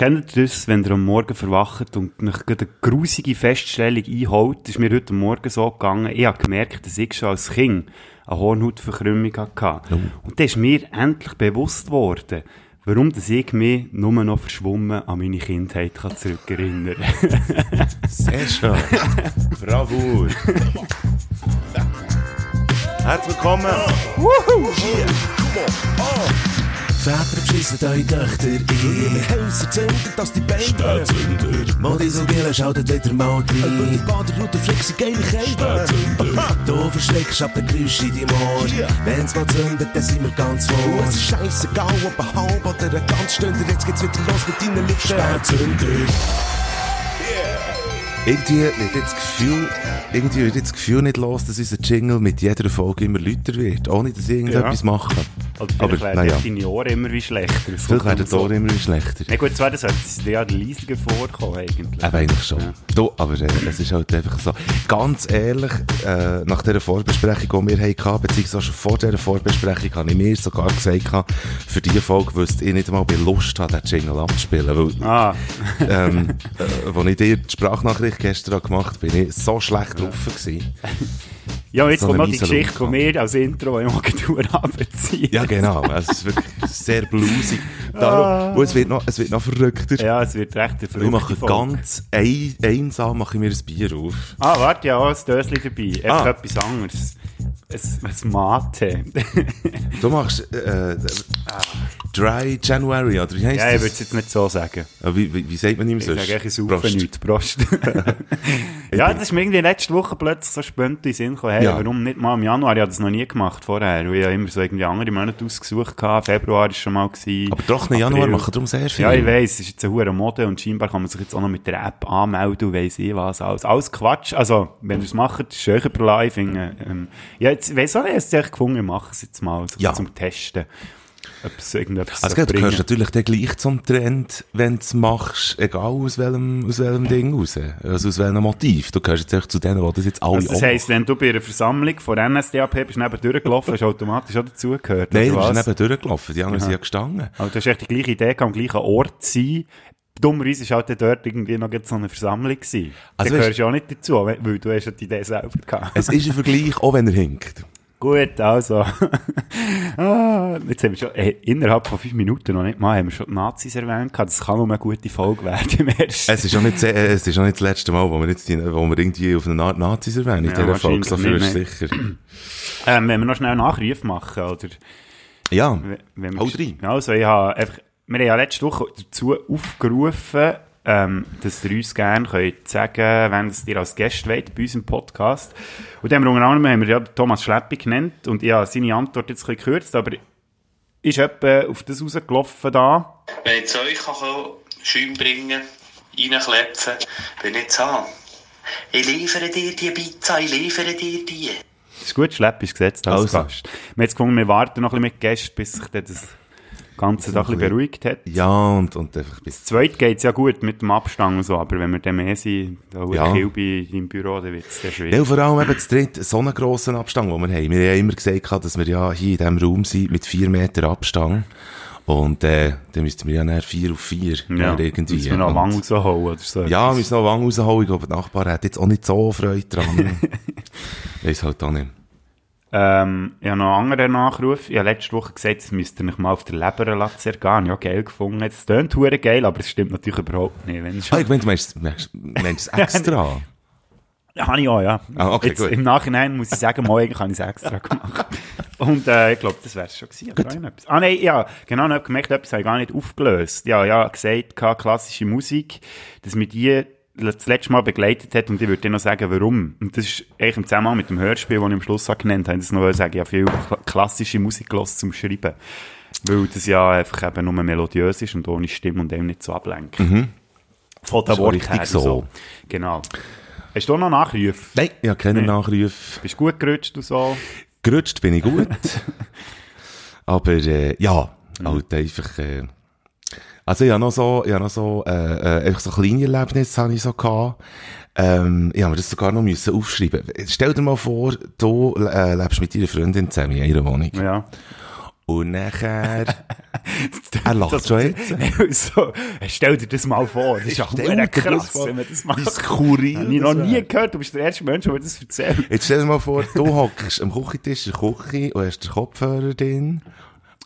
kennt ihr das, wenn ihr am Morgen verwacht und nach eine grusige Feststellung einholt? Das ist mir heute Morgen so gegangen. Ich habe gemerkt, dass ich schon als Kind eine Hornhautverkrümmung hatte. Oh. Und dann ist mir endlich bewusst geworden, warum dass ich mich nur noch verschwommen an meine Kindheit kann zurückerinnern kann. Sehr schön. Bravo. Herzlich willkommen. Väter beschissen eure Töchter ein. Häuser zünden, dass die Beine Spätzünder. Modisogele schaltet wieder mal rein. Über die Baderroute flexen geile Kälte. Du verschreckst ab der Geräusch in deinem Ohr. Wenn's mal zündet, dann sind wir ganz vor. Es ist scheissegal, ob ein halb oder ein ganz Stünder. Jetzt geht's wieder los mit deinen Lippen. Spätzünder. Irgendwie wird jetzt das Gefühl, irgendwie wird jetzt das Gefühl nicht los, dass unser Jingle mit jeder Folge immer lauter wird, ohne dass ich irgendetwas mache. Oder Aber, vielleicht werden naja. deine Ohren immer wie schlechter. Vielleicht werden die. Ohren immer schlechter. Na gut, zwar, das sollte ja leisiger vorkommen, eigentlich. Eben eigentlich schon. Ja. Du, aber äh, es ist halt einfach so. Ganz ehrlich, äh, nach dieser Vorbesprechung, die wir hatten, beziehungsweise schon vor dieser Vorbesprechung, habe ich mir sogar gesagt, für diese Folge wüsste ich nicht einmal, ob ich Lust habe, den Jingle abzuspielen. Weil, Ah, ähm, äh, als ich dir die Sprachnachricht gestern habe gemacht habe, bin ich so schlecht drauf gewesen. ja, jetzt So kommt noch die Geschichte von mir als Intro, die ich mal Tour runterziehe. Ja, genau. Es ist wirklich sehr blusig. Darum, und es wird noch, es wird noch verrückter. Ja, es wird recht eine Ich mache ganz ein, einsam mache ich mir ein Bier auf. Ah, warte, ja, ein Döschen dabei. Einfach Ah. etwas anderes. Ein, Mate. Du machst äh, äh, Dry January, oder wie heisst ja, ich das? würde es jetzt nicht so sagen. Ah, wie, wie, wie sagt man ihm Ich sonst? sage eigentlich, ich saufe nichts. Prost. ja, das ist mir irgendwie letzte Woche plötzlich so spannend in den Sinn gekommen. Hey, Ja. warum nicht mal im Januar? Ich habe das noch nie gemacht vorher. Weil ich habe immer so irgendwie andere Monate ausgesucht hatte. Februar war schon mal. Gewesen. Aber Januar April. machen darum sehr viel. Ja, ich weiss, es ist jetzt eine hohe Mode und scheinbar kann man sich jetzt auch noch mit der App anmelden und weiss ich was. Alles, alles Quatsch. Also, wenn ihr es macht, ist per Live. finde, Ähm, ja, jetzt weiss auch ich es gefunden, ich mache es jetzt mal so Ja. zum Testen. Ob es irgendetwas Also, du gehörst natürlich dann gleich zum Trend, wenn du es machst, egal aus welchem, aus welchem Ding raus. Also aus welchem Motiv. Du gehörst jetzt echt zu denen, die das jetzt alle Also das heisst, wenn du bei einer Versammlung von NSDAP bist neben durchgelaufen, hast du automatisch auch dazugehört, Nein, oder wir sind was? eben durchgelaufen. Die anderen sind ja gestanden. Aber du hast echt die gleiche Idee, am gleichen Ort zu sein. Dummerweise war halt dort irgendwie noch so eine Versammlung. Gewesen. Also da gehörst du ja auch nicht dazu, weil du hast ja die Idee selber gehabt. Es ist ein Vergleich, auch wenn er hinkt. Gut, also. ah, jetzt haben wir schon, äh, innerhalb von fünf Minuten noch nicht mal, haben wir schon die Nazis erwähnt gehabt. Das kann nur eine gute Folge werden im ersten. Es ist auch nicht, äh, es ist auch nicht das letzte Mal, wo wir jetzt die, wo wir irgendwie auf eine Art Nazis erwähnen. In Ja, dieser Folge, so viel ist sicher. Ähm, wenn wir noch schnell Nachrufe machen, oder? Ja. Wenn wir, Hau rein. Also, ich habe einfach, wir haben ja letzte Woche dazu aufgerufen, ähm, dass ihr uns gerne könnt sagen wenn es dir als Gast wollt bei uns im Podcast. Und dann haben wir unter anderem haben wir ja Thomas Schleppi genannt und ich habe seine Antwort jetzt ein bisschen gekürzt, aber ist etwa auf das rausgelaufen da. Wenn ich zu euch kann Schäume bringen, reinklepfen, bin ich zu haben. Ich liefere dir die Pizza, ich liefere dir die. Das ist gut, Schleppi ist gesetzt als Also. Gast. Wir haben jetzt gefunden, wir warten noch ein bisschen mit Gästen, bis sich dann das Ganze da ein bisschen beruhigt hat. Ja, und, und einfach bis Zweit geht's ja gut mit dem Abstand und so, aber wenn wir dann mehr sind, da Ja. ja. Kilby im Büro, dann wird's sehr schwierig. Ja, vor allem eben zu dritt, so einen grossen Abstand, den wir haben. Wir haben ja immer gesagt, dass wir ja hier in diesem Raum sind, mit vier Meter Abstand. Und, äh, dann müssten wir ja nachher vier auf vier, Ja, oder irgendwie. müssen wir noch Und- Wang rausholen oder so. Ja, wir müssen noch Wang rausholen. Ich glaube, der Nachbar hat jetzt auch nicht so Freude dran. Weiss halt auch nicht. Ähm, ich habe noch einen anderen Nachruf. Ich habe letzte Woche gesagt, es müsst ihr nicht mal auf der Leber gehen. Ja, geil gefunden. Es tönt hure geil, aber es stimmt natürlich überhaupt nicht. Wenn Ah, schon, ich meine, du meinst, meinst, extra? habe ich auch, ja. Ah, okay, Jetzt, gut. Im Nachhinein muss ich sagen, eigentlich habe ich es extra gemacht. Und äh, ich glaube, das wäre es schon gewesen. Etwas. Ah nein, ja, genau, ich habe gemerkt, etwas habe ich gar nicht aufgelöst. Ja, ja, gesagt, klassische Musik, dass mir die das letzte Mal begleitet hat und ich würde dir noch sagen, warum. Und das ist eigentlich im Zusammenhang mit dem Hörspiel, das ich am Schluss auch genannt habe, das noch sagen, ja, viel kla- klassische Musik gehört zum Schreiben. Weil das ja einfach eben nur melodiös ist und ohne Stimme und eben nicht so ablenkt. Von der auch Wort her und so. Genau. Hast du noch Nachrufe? Nein, ich habe keinen Nee. Nachruf. Bist du gut gerutscht und so? Gerutscht bin ich gut. Aber, äh, ja, halt einfach, äh, also ich habe noch so, ich habe noch so, äh, äh, einfach so kleine Erlebnisse habe ich so gehabt. Ähm, ich habe mir das sogar noch müssen aufschreiben. Stell dir mal vor, du äh, lebst mit deiner Freundin zusammen in einer Wohnung. Ja. Und nachher, er lacht schon jetzt. so, stell dir das mal vor, das ist ja das krass, vor, wenn man das macht. skurril Habe ich noch das nie gehört, du bist der erste Mensch, der mir das erzählt. Jetzt stell dir mal vor, du hockst am Küchentisch in der Küche und hast den Kopfhörer drin.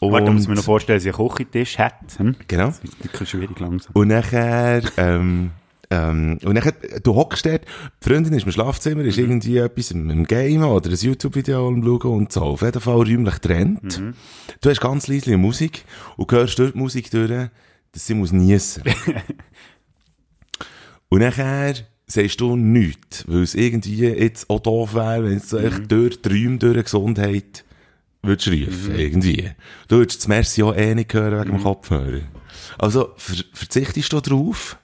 Und, Warte, muss mir noch vorstellen, dass ich einen Küchentisch hat. Hm? Genau. Das ist wirklich schwierig langsam. Und nachher, ähm, ähm, und nachher, du hockst dort, die Freundin ist im Schlafzimmer, ist irgendwie etwas im, im Game oder ein YouTube-Video am Schauen und so. Auf jeden Fall räumlich trennt. Du hast ganz leise Musik und hörst durch die Musik durch, dass sie muss niessen. und nachher sagst du nichts, weil es irgendwie jetzt auch doof wäre, wenn es so echt durch die Räume, durch die Gesundheit würdest rufen, irgendwie. Du würdest das Merci auch eh nicht hören wegen dem Kopfhörer. Also, ver verzichtest du drauf?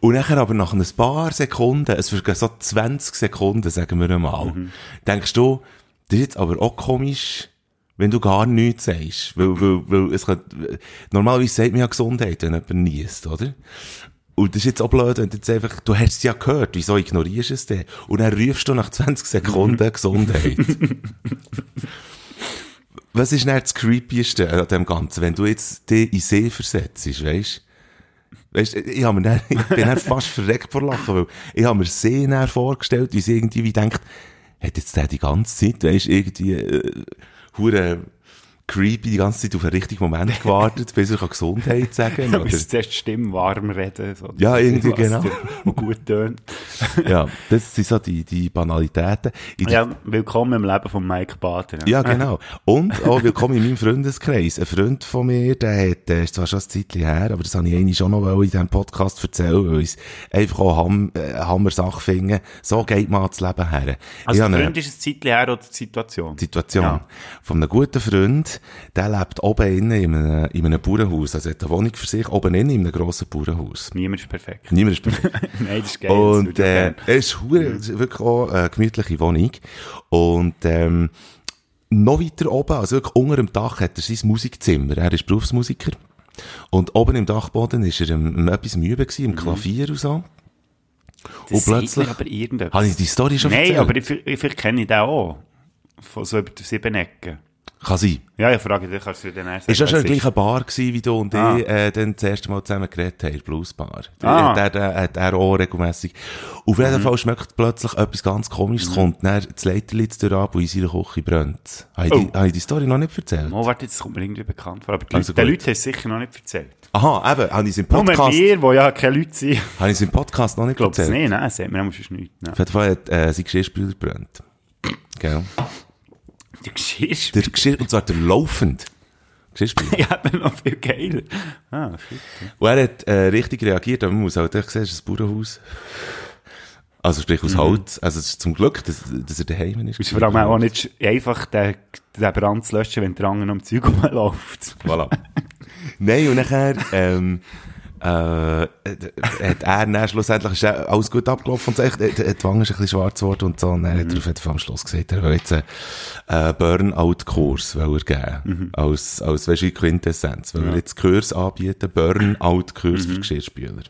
Und nachher aber nach ein paar Sekunden, es vergehen so 20 Sekunden, sagen wir einmal, denkst du, das ist jetzt aber auch komisch, wenn du gar nichts sagst. Weil, weil, weil es kann, normalerweise sagt man ja Gesundheit, wenn jemand niest, oder? Und das ist jetzt auch blöd, wenn du jetzt einfach, du hast es ja gehört, wieso ignorierst du es denn? Und dann rufst du nach 20 Sekunden Gesundheit. Was ist denn das Creepieste an dem Ganzen, wenn du jetzt dich in See versetzt, weißt Weißt, ich, hab mir dann, ich bin dann fast verreckt vor Lachen, weil ich habe mir See dann vorgestellt, wie sie irgendwie wie denkt, hat jetzt der die ganze Zeit, weißt, irgendwie, äh, hure creepy die ganze Zeit auf einen richtigen Moment gewartet, bis er kann Gesundheit sagen Du oder? zuerst die Stimme warm reden. So. Ja, irgendwie genau. Und gut tönt. Ja, das sind so die, die Banalitäten. In Ja, willkommen im Leben von Mike Bader. Ja, genau. Und auch willkommen in meinem Freundeskreis. Ein Freund von mir, der hat, der ist zwar schon ein Zeitchen her, aber das habe ich eigentlich schon noch in diesem Podcast erzählen, weil ich es einfach auch Ham, äh, Hammer-Sache finde. So geht man das Leben her. Also, der eine Freund ist ein Zeitchen her oder die Situation? Situation Ja. von einem guten Freund, der lebt oben innen in einem, in einem Bauernhaus. Also er hat eine Wohnung für sich, oben innen in einem grossen Bauernhaus. Niemand ist perfekt. Niemand ist perfekt. Nein, das ist geil. Und äh, es ist, ist wirklich auch eine gemütliche Wohnung. Und ähm, noch weiter oben, also wirklich unter dem Dach, hat er sein Musikzimmer. Er ist Berufsmusiker. Und oben im Dachboden ist er um, um etwas müde gewesen, im Klavier und so. Das und plötzlich- aber irgendetwas. Habe ich die Story schon Nein, erzählt? aber ich, ich, vielleicht kenne ich den auch. Von so über die sieben Ecken. Kann sein. Ja, ich frage dich, kannst du dir dann erst Ist ja schon in der es gleichen Bar gewesen, wie du und Ah. ich, äh, dann das erste Mal zusammen geredet haben, Bluesbar. Ah. Der, der, hat er auch regelmässig. Auf jeden Mhm. Fall schmeckt plötzlich etwas ganz Komisches, kommt dann das Leiterlitz durch ab und in seiner Küche brennt. Habe ich, Oh. die, habe ich die Story noch nicht erzählt? Oh, warte, das kommt mir irgendwie bekannt vor. Aber die Also Leute, den. Leuten haben es sicher noch nicht erzählt. Aha, eben, habe ich es im Nur Podcast, wir, die ja keine Leute sind. habe ich es im Podcast noch nicht Glaubst du erzählt? nicht? Nein, sagt mir sonst nichts. Nein. Auf jeden Fall hat, äh, sein Geschirrspüler brennt. Gell? Der Geschirrspüler. Der Geschirr, und zwar der laufend. Geschirrspüler. Ja, dann noch viel geiler. Ah, shit. Und er hat äh, richtig reagiert, aber man muss halt echt sehen, es ist ein Bauernhaus. Also sprich aus Holz. Also es ist zum Glück, dass, dass er daheim ist. Es ist vor allem auch nicht einfach, den, den Brand zu löschen, wenn der andere am Zeug rumläuft. Voilà. Nein, und nachher, ähm, äh, hat er dann schlussendlich, ist alles gut abgelaufen und so, echt, äh, die Wange ist ein bisschen schwarz geworden und so, und dann hat er am Schluss gesagt, er will jetzt einen äh, Burnout-Kurs geben. Als, als, weißt du, Quintessenz. Weil er jetzt Kurs anbieten, Burnout-Kurs für Geschirrspüler.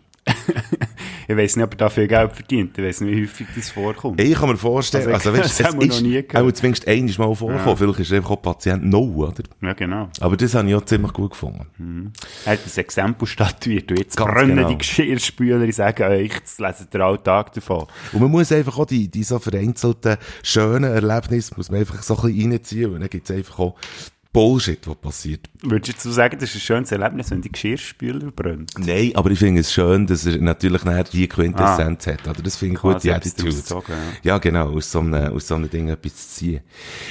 Ich weiss nicht, ob er dafür Geld verdient. Ich weiss nicht, wie häufig das vorkommt. Ich kann mir vorstellen, Also, also, weißt, das haben wir noch nie gehört. auch zumindest einmal mal vorkommen. Vielleicht ist einfach auch Patient No, oder? Ja, genau. Aber das habe ich auch ziemlich gut gefunden. Er hat ein Exempel statuiert. Und jetzt Ganz brennen genau. die Geschirrspüler. Ich sage euch, jetzt lesen der Alltag davon. Und man muss einfach auch die, die so vereinzelten, schönen Erlebnisse, muss man einfach so ein bisschen reinziehen, und dann gibt es einfach auch Bullshit, was passiert. Würdest du sagen, das ist ein schönes Erlebnis, wenn die Geschirrspüler brennen? Nein, aber ich finde es schön, dass er natürlich nachher die Quintessenz hat, oder? Das finde ich gut, die Attitude. gezogen, Ja, genau, aus so einem, aus so einem Ding etwas zu ziehen.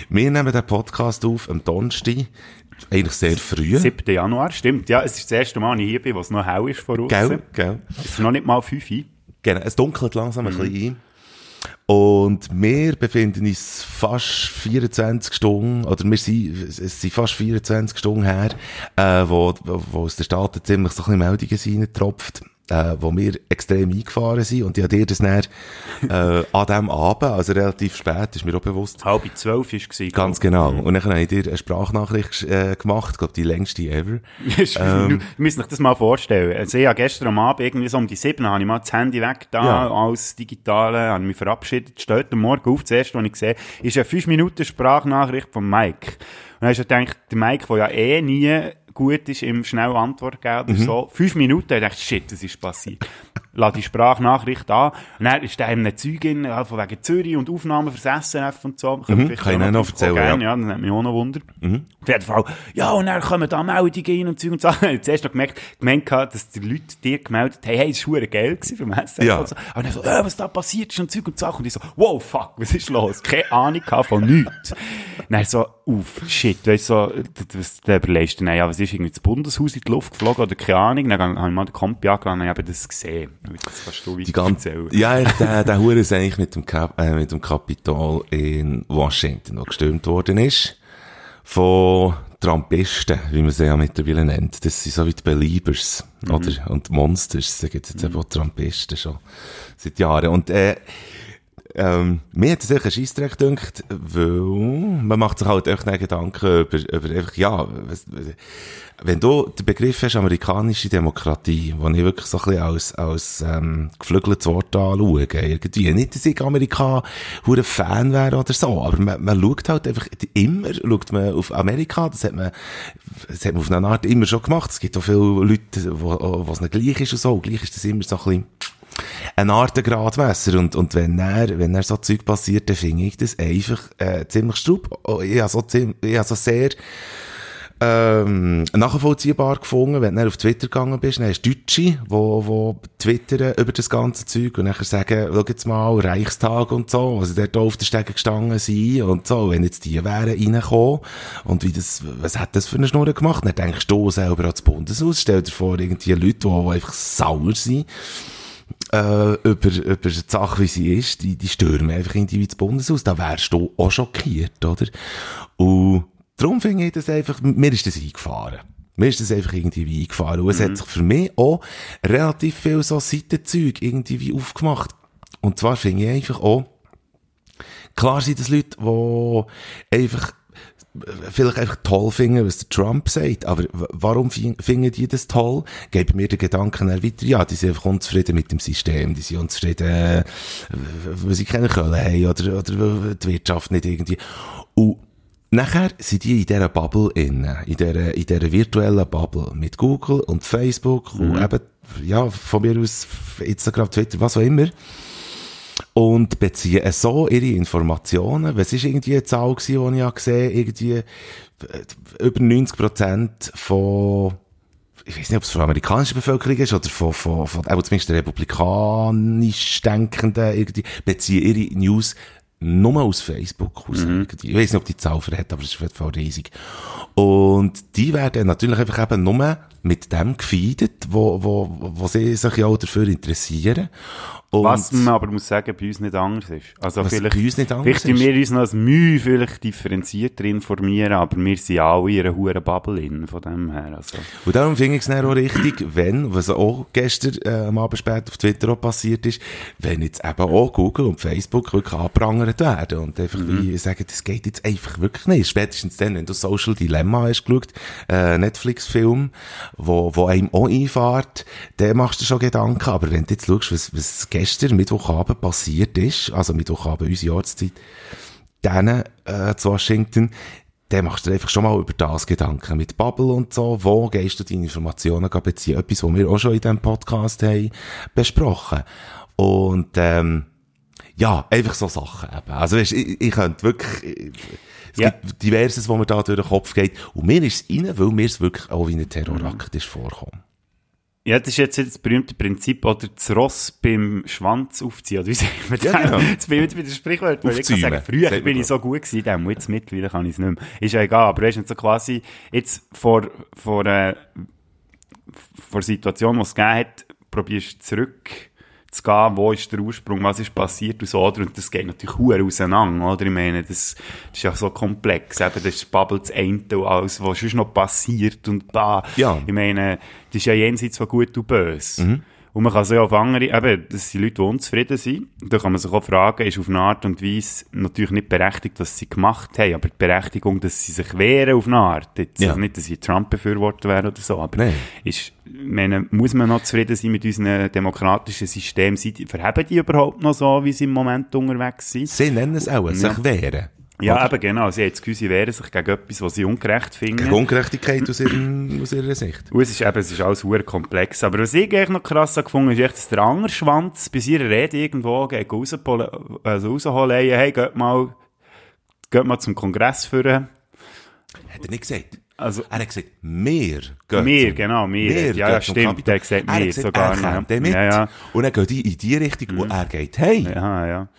Wir nehmen den Podcast auf am Donnerstag, eigentlich sehr früh. 7. Januar, stimmt. Ja, es ist das erste Mal, als ich hier bin, wo es noch hell ist voraus. Gell, gell. Es ist noch nicht mal 5 Uhr. Genau, es dunkelt langsam ein bisschen ein. Und wir befinden uns fast 24 Stunden, oder wir sind, es sind fast 24 Stunden her, äh, wo, wo, aus den Staaten ziemlich so ein bisschen Meldungen reintropft. Äh, wo wir extrem eingefahren sind. Und ich habe dir das dann, äh, an dem Abend, also relativ spät, ist mir auch bewusst. Halb zwölf war es. Ganz genau. Und dann habe ich dir eine Sprachnachricht äh, gemacht, glaube die längste ever. ähm, du müsst euch das mal vorstellen. Also ich habe gestern am Abend, irgendwie so um die sieben, habe ich mal das Handy weg da, Ja. als Digitale, habe mich verabschiedet, steht am Morgen auf, das erste, was ich sehe, ist eine 5 Minuten Sprachnachricht von Mike. Und dann hast du gedacht, der Mike, der ja eh nie gut ist im schnell Antwort geben Mhm. so, fünf Minuten, ich dachte, shit, das ist passiert. Lass die Sprachnachricht an. Und dann ist da eben eine Zeugin, ja, von wegen Zürich und Aufnahmen fürs SNF und so. Vielleicht Mhm. kann ich auch noch erzählen, gehen. ja. Mhm. Ja, das hat mich auch noch Wunder. Auf jeden Fall, ja, und dann kommen da Meldungen rein und Zeug und Sachen. Ich habe zuerst noch gemerkt, gehabt, dass die Leute dir gemeldet haben, hey, es war geil gewesen vom SRF. Ja. Und so. Aber dann so, äh, was da passiert ist und Zeug und Sachen. Und ich so, wow, fuck, was ist los? Keine Ahnung von nichts. dann so, uff, shit, weißt du, so, das, da überlegst du dann, ja, was ist irgendwie das Bundeshaus in die Luft geflogen oder keine Ahnung. Dann habe ich mal den Kompi angeladen und habe das gesehen. Das kannst du Die ganze, erzählen. ja, der, der Hure ist eigentlich mit dem, Cap, äh, mit dem Kapitol in Washington, wo gestürmt worden ist. Von Trumpisten, wie man sie ja mittlerweile nennt. Das sind so wie die Beliebers, oder? Und Monsters, da gibt es jetzt eben auch Trumpisten schon seit Jahren. Und, äh, ähm, mir hat es ein Scheissdreck gedacht, weil man macht sich halt echt Gedanken über, über einfach, ja, wenn du den Begriff hast, amerikanische Demokratie, wo ich wirklich so ein bisschen als, als ähm, geflügeltes Wort anschaue, irgendwie. Nicht, dass ich Amerika hure Fan wäre oder so, aber man, man schaut halt einfach immer, schaut man auf Amerika, das hat man, das hat man auf eine Art immer schon gemacht. Es gibt auch viele Leute, wo, wo es nicht gleich ist und so, gleich ist das immer so ein bisschen ein Art Gradmesser. Und, und wenn er, wenn er so Zeug passiert, dann finde ich das einfach, äh, ziemlich strub. Oh, Ich habe so, ich habe so sehr, ähm, nachvollziehbar gefunden, wenn du auf Twitter gegangen bist, dann hast du Deutsche, wo, wo twittern über das ganze Zeug und nachher sagen, schau jetzt mal, Reichstag und so, also dort auf der Stege gestanden sind und so, wenn jetzt die wären reingekommen und wie das, was hat das für eine Schnur gemacht? Dann denkst du selber ans Bundeshaus, stell dir vor, irgendwie Leute, die, die einfach sauer sind, äh, über, über die Sache, wie sie ist, die, die stürmen einfach irgendwie ins Bundeshaus. Da wärst du auch schockiert, oder? Und darum finde ich das einfach, mir ist das eingefahren. Mir ist das einfach irgendwie wie eingefahren. Und es hat sich für mich auch relativ viel so Seitenzeug irgendwie wie aufgemacht. Und zwar finde ich einfach auch, klar sind das Leute, die einfach vielleicht einfach toll finden, was der Trump sagt, aber warum fin- finden die das toll? Geben mir den Gedanken weiter, ja, die sind einfach unzufrieden mit dem System, die sind unzufrieden, weil sie keine Kohle haben oder, oder die Wirtschaft nicht irgendwie. Und Nachher sind die in dieser Bubble innen, in dieser, in dieser virtuellen Bubble mit Google und Facebook und eben, ja, von mir aus Instagram, Twitter, was auch immer und beziehen so ihre Informationen. Was ist irgendwie eine Zahl gewesen, die ich habe gesehen irgendwie äh, über 90 Prozent von ich weiß nicht, ob es von der amerikanischen Bevölkerung ist oder von, von, von auch zumindest der republikanisch Denkenden irgendwie, beziehen ihre News nur aus Facebook aus. irgendwie. Ich weiß nicht, ob die Zahl verhält, aber es ist auf jeden Fall riesig. Und die werden natürlich einfach eben nur mit dem gefeedet, wo, wo, wo sie sich ja auch dafür interessieren. Und Was man aber muss sagen, bei uns nicht anders ist. Also vielleicht, bei uns nicht anders vielleicht ist? wir uns noch als Mühe vielleicht differenzierter informieren, aber wir sind alle in einer hohen Bubble in, von dem her. Also. Und darum finde ich es auch richtig, wenn, was auch gestern äh, am Abend spät auf Twitter auch passiert ist, wenn jetzt eben auch Google und Facebook wirklich angeprangert werden und einfach wie sagen, das geht jetzt einfach wirklich nicht. Spätestens dann, wenn du Social Dilemma hast geschaut, äh, Netflix-Film, wo, wo einem auch einfährt, dann machst du schon Gedanken. Aber wenn du jetzt schaust, was, was gestern Mittwochabend passiert ist, also Mittwochabend unsere Jahreszeit, dann äh, zu Washington, dann machst du dir einfach schon mal über das Gedanken mit Bubble und so. Wo gehst du deine Informationen beziehen? Etwas, was wir auch schon in diesem Podcast haben besprochen. Und ähm, ja, einfach so Sachen eben. Also weißt, ich, ich könnte wirklich... Es Ja. gibt diverses, wo mir da durch den Kopf geht. Und mir ist es rein, weil mir es wirklich auch wie ein Terrorakt ist vorkommen. Ja, das ist jetzt das berühmte Prinzip, oder das Ross beim Schwanz aufziehen, oder wie sagen wir das? Ja, genau. Jetzt bin ich jetzt bei den Sprichwörtern, weil ich kann sagen, früher sagt man bin ich so. gut gewesen, dem, jetzt mittlerweile kann ich es nicht mehr. Ist ja egal, aber du, so quasi, jetzt vor, vor, äh, vor Situation, die es gegeben hat, probierst zurück zu gehen, wo ist der Ursprung, was ist passiert und so, oder? Und das geht natürlich hure auseinander, oder? Ich meine, das, das ist ja so komplex, eben, das babbelt das eine und alles, was sonst noch passiert und da. Ja. Ich meine, das ist ja jenseits von gut und böse. Und man kann sich auf andere, eben, das sind Leute, die unzufrieden sind. Da kann man sich auch fragen, ist auf eine Art und Weise natürlich nicht berechtigt, dass sie gemacht haben, aber die Berechtigung, dass sie sich wehren auf eine Art. Jetzt, Ja. also nicht, dass sie Trump-Befürworter wären oder so, aber Nein. ist, meine, muss man noch zufrieden sein mit unserem demokratischen System? Die, verheben die überhaupt noch so, wie sie im Moment unterwegs sind? Sie nennen es auch, sich wehren. Ja, Oder? eben genau. Sie haben das Gefühl, sie wehren sich gegen etwas, was sie ungerecht finden. Gegen Ungerechtigkeit aus, ihrem, aus ihrer Sicht. Und es ist eben, es ist alles sehr komplex. Aber was ich eigentlich noch krass habe gefunden ist echt, dass der Angerschwanz bei ihrer Rede irgendwo gegen rausholen, also rausholen, hey, geht mal, geht mal zum Kongress führen. Hat er nicht gesagt. Also, Er hat gesagt, wir gehen Wir, genau, wir. wir Ja, ja, stimmt, der hat gesagt, er wir, hat gesagt, sogar, er ja. mit. Ja, ja. Und dann gehen die in die Richtung, wo er geht, hey, ja, ja.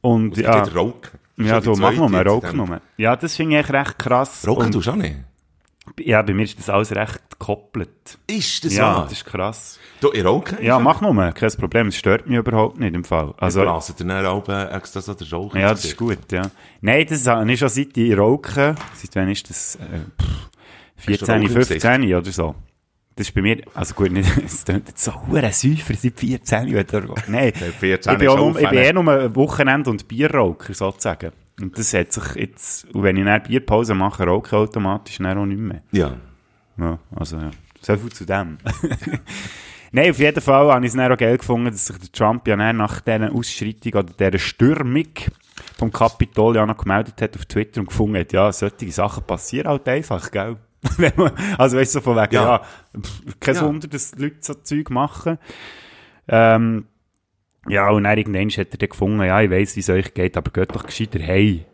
Und, ja. ja, geht. Ja, du, mach mal, noch mal. Ja, das finde ich echt recht krass. Und- tust du auch nicht? Ja, bei mir ist das alles recht gekoppelt. Ist das Ja, wahr? das ist krass. Du, ihr rauchen? Ja, mach nur, kein Problem, es stört mich überhaupt nicht im Fall. Also, Also, blasen dir dann auch äh, extra so den Rauchen Ja, das ist gut, ja. Nein, das ich schon seit ich rauche. Seit wann ist das? Äh, pff, Hast du 14, Rauch im 15 oder so. Das ist bei mir, also gut, nicht, es klingt jetzt so hure Säufer seit 14 oder Nein, 14 ich bin, auch ich bin eh nur ein Wochenende- und Bierraucher sozusagen. Und das hat sich jetzt, und wenn ich eine Bierpause mache, rauche ich automatisch dann auch nicht mehr. Ja. Ja, also ja. So viel zu dem. Nein, auf jeden Fall habe ich es auch geil gefunden, dass sich der Trump ja nach dieser Ausschreitung oder dieser Stürmung vom Kapitol ja noch gemeldet hat auf Twitter und gefunden hat, ja, solche Sachen passieren halt einfach, gell? Man, also weißt du, so von wegen, ja, Ja. pff, kein Ja. Wunder, dass Leute so Zeug machen. Ähm, ja, und dann irgendwann hat er dann gefunden, ja, ich weiss, wie es euch geht, aber geht doch gescheiter, hey,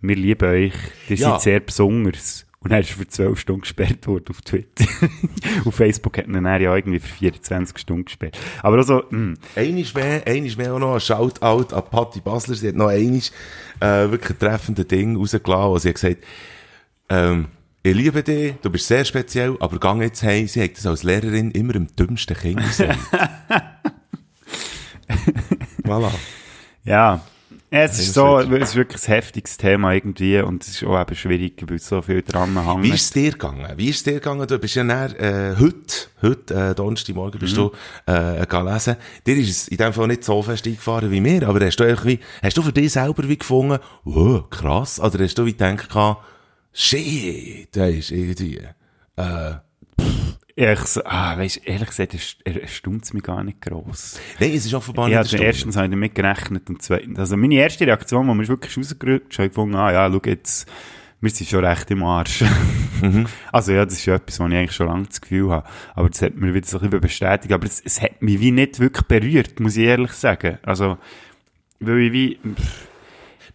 wir lieben euch, ihr Ja. seid sehr besonders. Und er ist für 12 Stunden gesperrt worden auf Twitter. auf Facebook hat ihn dann ja irgendwie für 24 Stunden gesperrt. Aber also, mh, Einiges mehr, einiges mehr auch noch ein Shoutout an Patti Basler. Sie hat noch einiges, äh, wirklich ein treffendes Ding rausgelassen, wo sie hat gesagt, ähm, ich liebe dich, du bist sehr speziell, aber gang jetzt heim. Sie hat das als Lehrerin immer im dümmsten Kind gesagt. voilà. ja. Es ist so, wirklich- es ist wirklich ein heftiges Thema irgendwie und es ist auch eben schwierig, weil so viel dran hängt. Wie ist es dir gegangen? Wie ist es dir gegangen? Du bist ja dann, äh, heute, heute, äh, Donnerstagmorgen bist du, äh, gelesen. Dir ist es in dem Fall nicht so fest eingefahren wie mir, aber hast du irgendwie, hast du für dich selber wie gefunden, wow, krass, oder hast du wie gedacht, shit, da ist irgendwie, äh, Ich so, ah, weißt, ehrlich gesagt, es er erstaunt es mich gar nicht gross. nein, es ist offenbar Ja, nicht der erstens habe ich damit gerechnet und zweitens, also meine erste Reaktion, als wir wirklich rausgerückt ich gefunden, ah ja, schau jetzt, wir sind schon recht im Arsch. Mhm. Also ja, das ist ja etwas, was ich eigentlich schon lange das Gefühl habe. Aber das hat mir wieder so ein bisschen bestätigt. Aber es, es hat mich wie nicht wirklich berührt, muss ich ehrlich sagen. Also, weil ich wie... pff,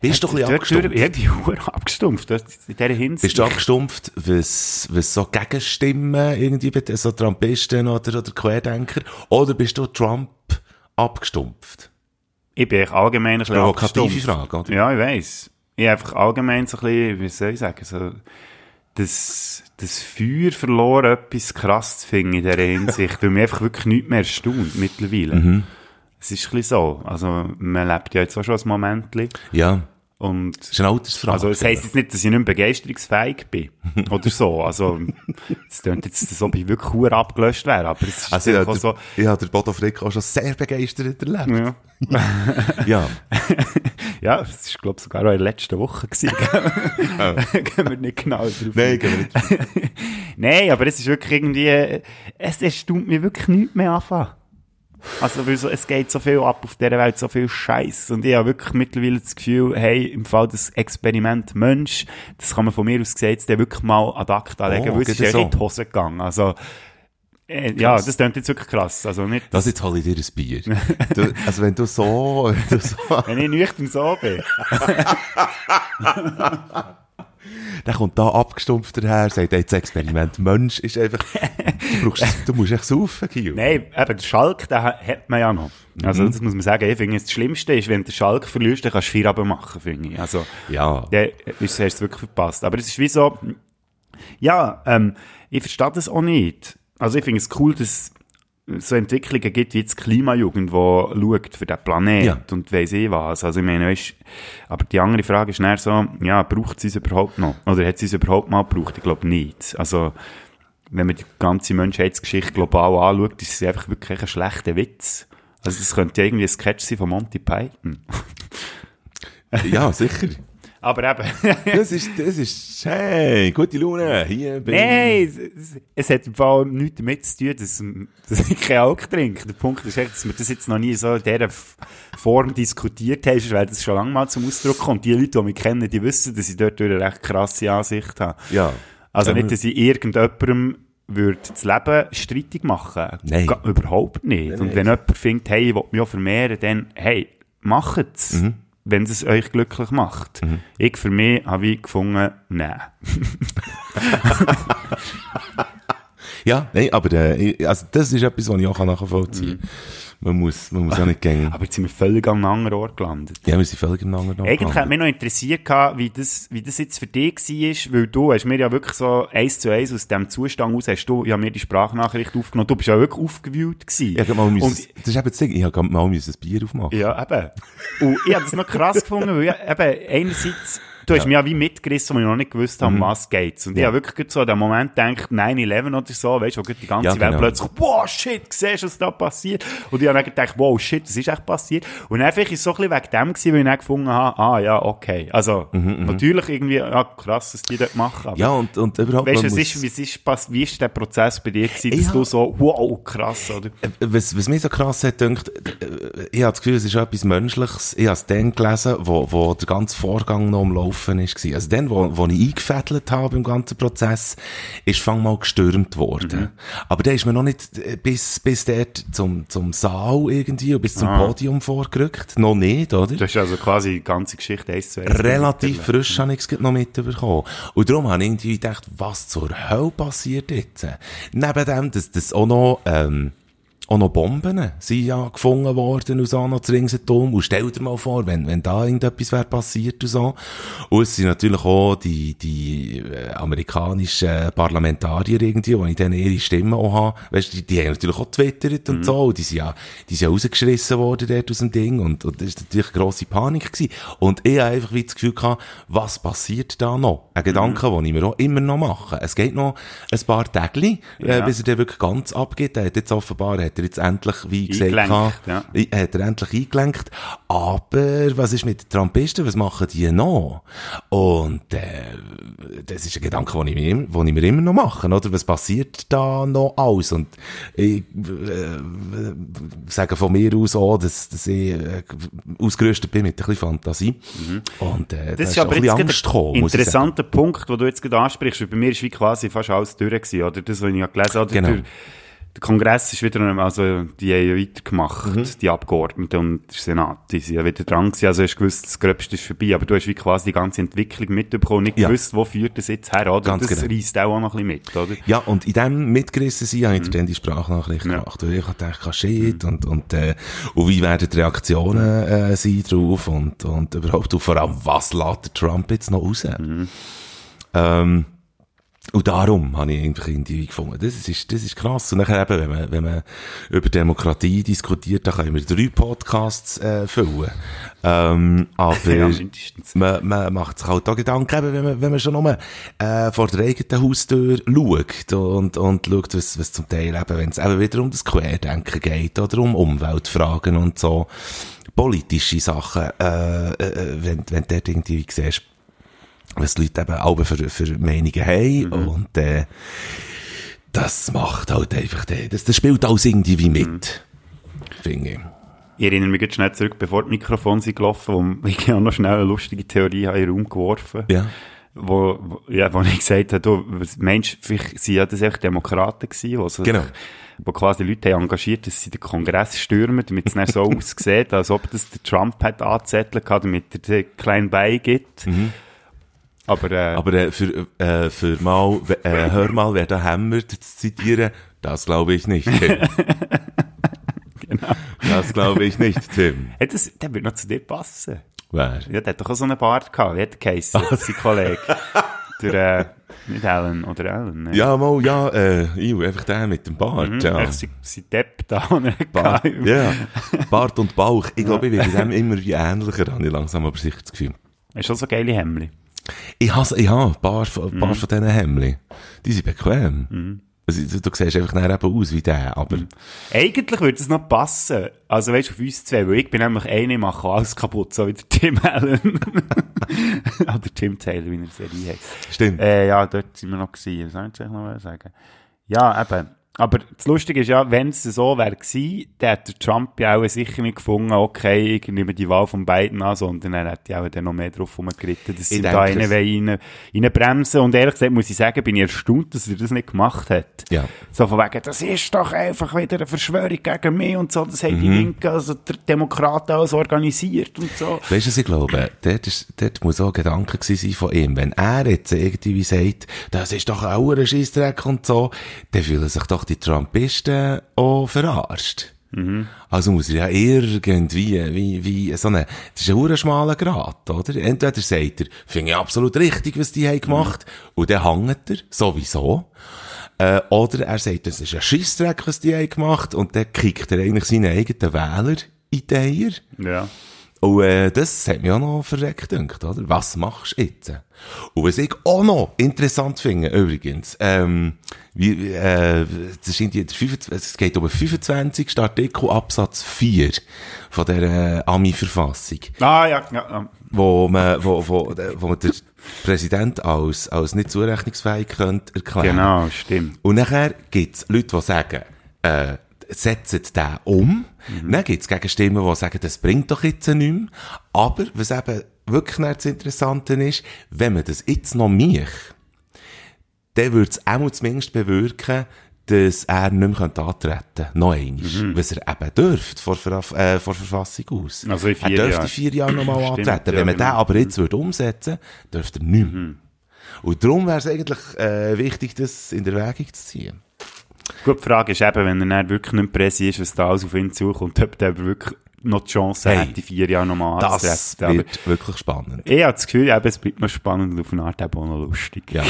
Bist du ein bisschen abgestumpft? Ich habe die Uhr abgestumpft, in dieser Hinsicht. Bist du abgestumpft, was, was so Gegenstimmen irgendwie, so Trumpisten oder, oder Querdenker, oder bist du Trump abgestumpft? Ich bin eigentlich allgemein ein bisschen Provokative. Frage, oder? Ja, ich weiss. Ich habe einfach allgemein so ein bisschen, wie soll ich sagen, so, das, das Feuer verloren, etwas krass zu finden in dieser Hinsicht, weil mich einfach wirklich nichts mehr erstaunt mittlerweile. Mhm. Es ist ein bisschen so. Also, man lebt ja jetzt auch schon ein Momentchen. Ja. Und, Das ist eine Altersfrage. also, es heisst jetzt nicht, dass ich nicht mehr begeisterungsfähig bin. Oder so. Also, es klingt jetzt, als ob ich wirklich hure abgelöscht wäre, aber es ist Also, ich habe so, ich habe den Bodo Frick auch schon sehr begeistert erlebt. ja. Ja. Ja, das ist, glaube ich, sogar auch in der letzten Woche gewesen. Gehen wir nicht genau drauf Nein, ein. gehen wir nicht. Nein, aber es ist wirklich irgendwie, es erstaunt mich wirklich nichts mehr anfangen. Also, weil so, es geht so viel ab auf dieser Welt, so viel Scheiß. Und ich habe wirklich mittlerweile das Gefühl, hey, im Fall des Experiment Mensch, das kann man von mir aus gesagt, der wirklich mal ad acta legen, Oh, weil es ist ja das so? in die Hose gegangen. Also, äh, ja, das klingt jetzt wirklich krass. Also nicht, Das jetzt hole ich dir ein Bier. Du, also wenn du so, wenn du so, wenn ich nüchtern so bin. der kommt da abgestumpft daher, sagt, ey, das Experiment Mensch ist einfach, du brauchst, du musst echt saufen, Kio. Nein, eben, der Schalk, den ha- hat man ja noch. Also, Mhm. das muss man sagen. Ich finde, das Schlimmste ist, wenn du den Schalk verlierst, dann kannst du Feierabend machen, finde ich. Also, Ja. ist, hast du es wirklich verpasst. Aber es ist wie so, ja, ähm, ich verstehe das auch nicht. Also, ich finde es cool, dass so Entwicklungen gibt wie jetzt die Klimajugend, die schaut für den Planet Ja. und weiss ich was. Also, ich meine, weißt, aber die andere Frage ist dann so, ja, braucht sie es überhaupt noch? Oder hat sie es überhaupt mal gebraucht? Ich glaube nicht. Also, wenn man die ganze Menschheitsgeschichte global anschaut, ist es einfach wirklich ein schlechter Witz. Also das könnte ja irgendwie ein Sketch sein von Monty Python. Ja, sicher. Aber eben, Das ist, das ist, hey, gute Laune, hier bin nein, es, es, es hat im Fall nichts damit zu tun, dass, dass ich keinen Alk trinke. Der Punkt ist echt, dass wir das jetzt noch nie so in dieser Form diskutiert haben, weil das schon lange mal zum Ausdruck kommt. Die Leute, die mich kennen, die wissen, dass ich dort eine recht krasse Ansicht habe. Ja. Also nicht, dass ich irgendjemandem würde das Leben streitig machen. Nein. Ga- überhaupt nicht. Und nein. wenn jemand findet, hey, ich will mich auch vermehren, dann, hey, macht es. Mhm. Wenn es euch glücklich macht. Ich für mich habe ich gefunden, nein. Ja, nein, aber äh, also das ist etwas, was ich auch nachvollziehen kann. Man muss, man muss ja nicht gehen. Aber jetzt sind wir völlig an einem anderen Ort gelandet. Ja, wir sind völlig im anderen Eigentlich hat mich noch interessiert, gehabt, wie das, wie das jetzt für dich war, weil du hast mir ja wirklich so eins zu eins aus dem Zustand aus, hast du ja mir die Sprachnachricht aufgenommen. Du bist ja wirklich aufgewühlt gewesen. Ja, mal müssen, Und das ist eben das Ding, ich habe mal ein Bier aufmachen. Ja, eben. Und ich habe das noch krass gefunden, weil ich, eben, einerseits, du hast mich ja wie mitgerissen, weil ich noch nicht gewusst habe, um was geht's. Und ich Mhm. Habe wirklich so an den Moment gedacht, 9-11 oder so, weißt du, wo die ganze Ja, Welt genau. plötzlich, wow, shit, siehst du, was da passiert? Und ich habe dann gedacht, wow, shit, das ist echt passiert. Und einfach ist es so ein bisschen wegen dem gewesen, weil ich dann gefunden habe, ah, ja, okay. Also, natürlich irgendwie, ja, krass, was die dort machen. Aber Mhm, Ja, und, und überhaupt, Weißt muss- ist, wie, es ist, pass- wie ist der Prozess bei dir gewesen, dass du so, wow, krass, oder? Äh, Was, was mich so krass hat, denkt, äh, ich habe das Gefühl, es ist etwas Menschliches. Ich habe es dann gelesen, wo, wo der ganze Vorgang noch am Laufen ist. Also dann, wo, wo ich eingefädelt habe im ganzen Prozess, ist fang mal gestürmt worden. Aber dann ist man noch nicht äh, bis, bis dort zum, zum Saal irgendwie und bis zum Podium vorgerückt. Noch nicht, oder? Du hast also quasi die ganze Geschichte eins zu eins. Relativ frisch habe ich es noch mitbekommen. Und darum habe ich irgendwie gedacht, was zur Hölle passiert jetzt? Neben dem, dass das auch noch, ähm, auch noch Bomben sind ja gefunden worden aus Anna zu Ringsenturm. Und stell dir mal vor, wenn, wenn da irgendetwas wäre passiert und so. Und es sind natürlich auch die, die äh, amerikanischen Parlamentarier irgendwie, die ich dann ihre Stimme auch habe. Weißt die, die haben natürlich auch twittert und so. Und die sind ja, die sind ja rausgeschrissen worden dort aus dem Ding. Und, und das ist natürlich grosse Panik gewesen. Und ich habe einfach wie das Gefühl gehabt, was passiert da noch? Ein Gedanke, den ich mir auch immer noch mache. Es geht noch ein paar Tage, äh, Ja. bis er dann wirklich ganz abgeht. Er hat jetzt offenbar, hat er jetzt endlich, wie gesagt, Eingelenkt, ja. Hat er endlich eingelenkt. Aber was ist mit den Trumpisten? Was machen die noch? Und äh, das ist ein Gedanke, den ich, mir, den ich mir immer noch mache. Oder? Was passiert da noch alles? Und ich äh, sage von mir aus auch, dass, dass ich äh, ausgerüstet bin mit ein bisschen Fantasie. Und äh, Das da ist ist aber ein jetzt Angst gekommen, interessanter Punkt, den du jetzt gerade ansprichst. Bei mir ist wie quasi fast alles durch gewesen, oder? Das, was ich ja gelesen habe. Genau. Der, der Kongress ist wieder, also, die haben ja weitergemacht, Mhm. die Abgeordneten und der Senat. Die sind ja wieder dran gewesen. Also, hast gewusst, das Gröbste ist vorbei. Aber du hast wie quasi die ganze Entwicklung mitbekommen, nicht Ja. gewusst, wo führt das jetzt her, oder? Ganz das genau. reisst auch noch ein bisschen mit, oder? Ja, und in dem mitgerissen sein, habe ich dir dann die Sprachnachricht Ja. gemacht. Weil ich habe gedacht, ah, shit, und, und, äh, und wie werden die Reaktionen, äh, sein drauf, und, und überhaupt, und vor allem, was lässt der Trump jetzt noch raus? Ähm, und darum habe ich einfach irgendwie gefunden, das ist, das ist krass. Und nachher eben, wenn man, wenn man über Demokratie diskutiert, dann können wir drei Podcasts, äh, füllen. Ähm, aber, Ja, man, man macht sich halt auch Gedanken, eben, wenn man, wenn man schon nur, äh, vor der eigenen Haustür schaut und, und schaut, was, was zum Teil eben, wenn es eben wieder um das Querdenken geht oder um Umweltfragen und so, politische Sachen, äh, äh, wenn, wenn du dort irgendwie siehst, was die Leute eben auch für, für Meinungen haben und, äh, das macht halt einfach, äh, das, das spielt alles irgendwie wie mit, finde ich. Ich erinnere mich jetzt schnell zurück, bevor die Mikrofone sind gelaufen, wo ich auch noch schnell eine lustige Theorie habe in den Raum geworfen Ja. wo, wo, ja, wo ich gesagt habe, du, meinst, vielleicht sind ja das echt Demokraten gewesen, wo, sich, Genau. wo quasi Leute haben engagiert, dass sie den Kongress stürmen, damit es dann so aussieht, als ob das der Trump hat angezettelt gehabt, damit er den kleinen Bein gibt. Aber, äh, Aber äh, für, äh, für mal, äh, hör mal, wer da hämmert, zu zitieren, das glaube ich nicht, Tim. genau. Das glaube ich nicht, Tim. Hey, das, der wird noch zu dir passen. Wer? Ja, der hat doch auch so einen Bart gehabt. Wie hat geheissen? sein Kollege. Der, äh, nicht Alan, oder Alan? ne? Ja, mal, ja, äh, ich, einfach der mit dem Bart, Mhm, ja. echt sein, Depp da, Bart, ja. Bart und Bauch. Ich glaube, ich werde dem immer wie ähnlicher, habe ich langsam aber sicher das Gefühl. Hast schon so geile Hemdli. Ich habe, ich ein paar, von- ein paar von diesen Hemdli. Die sind bequem. Also, du, du siehst einfach nachher eben aus wie der, aber... Eigentlich würde es noch passen. Also weißt du, auf uns zwei, weil ich bin nämlich einer, ich mache alles kaputt, so wie der Tim Allen. Oder Tim Taylor, wie er Serie heißt. Stimmt. Äh, ja, dort sind wir noch gewesen. Was soll ich noch sagen? Ja, eben. Aber das Lustige ist ja, wenn es so wäre gewesen, dann hätte der Trump ja auch sicher nicht gefunden, okay, ich nehme die Wahl von beiden an, sondern er hätte ja auch dann noch mehr drauf rumgeritten, dass sie da es- rein, bremsen. Und ehrlich gesagt muss ich sagen, bin ich erstaunt, dass er das nicht gemacht hat. Ja. So von wegen, das ist doch einfach wieder eine Verschwörung gegen mich und so, das haben Mhm. die Linken, also der Demokraten alles organisiert und so. Weißt du, was ich glaube? Dort, ist, dort muss auch ein Gedanke gewesen sein von ihm. Wenn er jetzt irgendwie sagt, das ist doch auch ein Scheissdreck und so, dann fühlen sich doch die Trumpisten auch verarscht. Also muss er ja irgendwie, wie, wie, so eine, das ist ein hure schmaler Grat, oder? Entweder sagt er, finde ich absolut richtig, was die haben gemacht, und dann hängt er, sowieso. Äh, oder er sagt, das ist ein Scheissdreck, was die haben gemacht, und dann kickt er eigentlich seine eigenen Wähler in die Eier. Ja. Und äh, das hat mich auch noch verreckt gedacht, oder? Was machst du jetzt? Und was ich auch noch interessant finde, übrigens, ähm, wie, äh, das irgendwie der 25, es geht um den 25. Artikel Absatz 4 von der äh, Ami-Verfassung, Ah, ja, ja, ja. wo man, wo, wo, wo man der Präsident als, als nicht zurechnungsfähig könnte erklären. Genau, stimmt. Und nachher gibt's Leute, die sagen, äh, setzt den um. Dann gibt's Gegenstimmen, die sagen, das bringt doch jetzt nichts mehr. Aber, was eben wirklich das Interessante ist, wenn man das jetzt noch mich, dann würde es auch zumindest bewirken, dass er nicht mehr antreten könnte. Noch einmal. Was er eben dürfte, vor, Verf äh, vor Verfassung aus. Also in vier er dürfte Jahren. in vier Jahren nochmal antreten. ja, Wenn man den genau. aber jetzt würde umsetzen dürfte er nicht mehr. Und darum wäre es eigentlich äh, wichtig, das in Erwägung zu ziehen. Gut, die Frage ist eben, wenn er wirklich nicht Präsi ist, was da alles auf ihn zukommt, ob der aber wirklich noch die Chance Hey, hat, die vier Jahre nochmal Das anzutreten. Aber wird wirklich spannend. ich habe das Gefühl, eben, es bleibt noch spannend und auf eine Art eben auch noch lustig. Ja.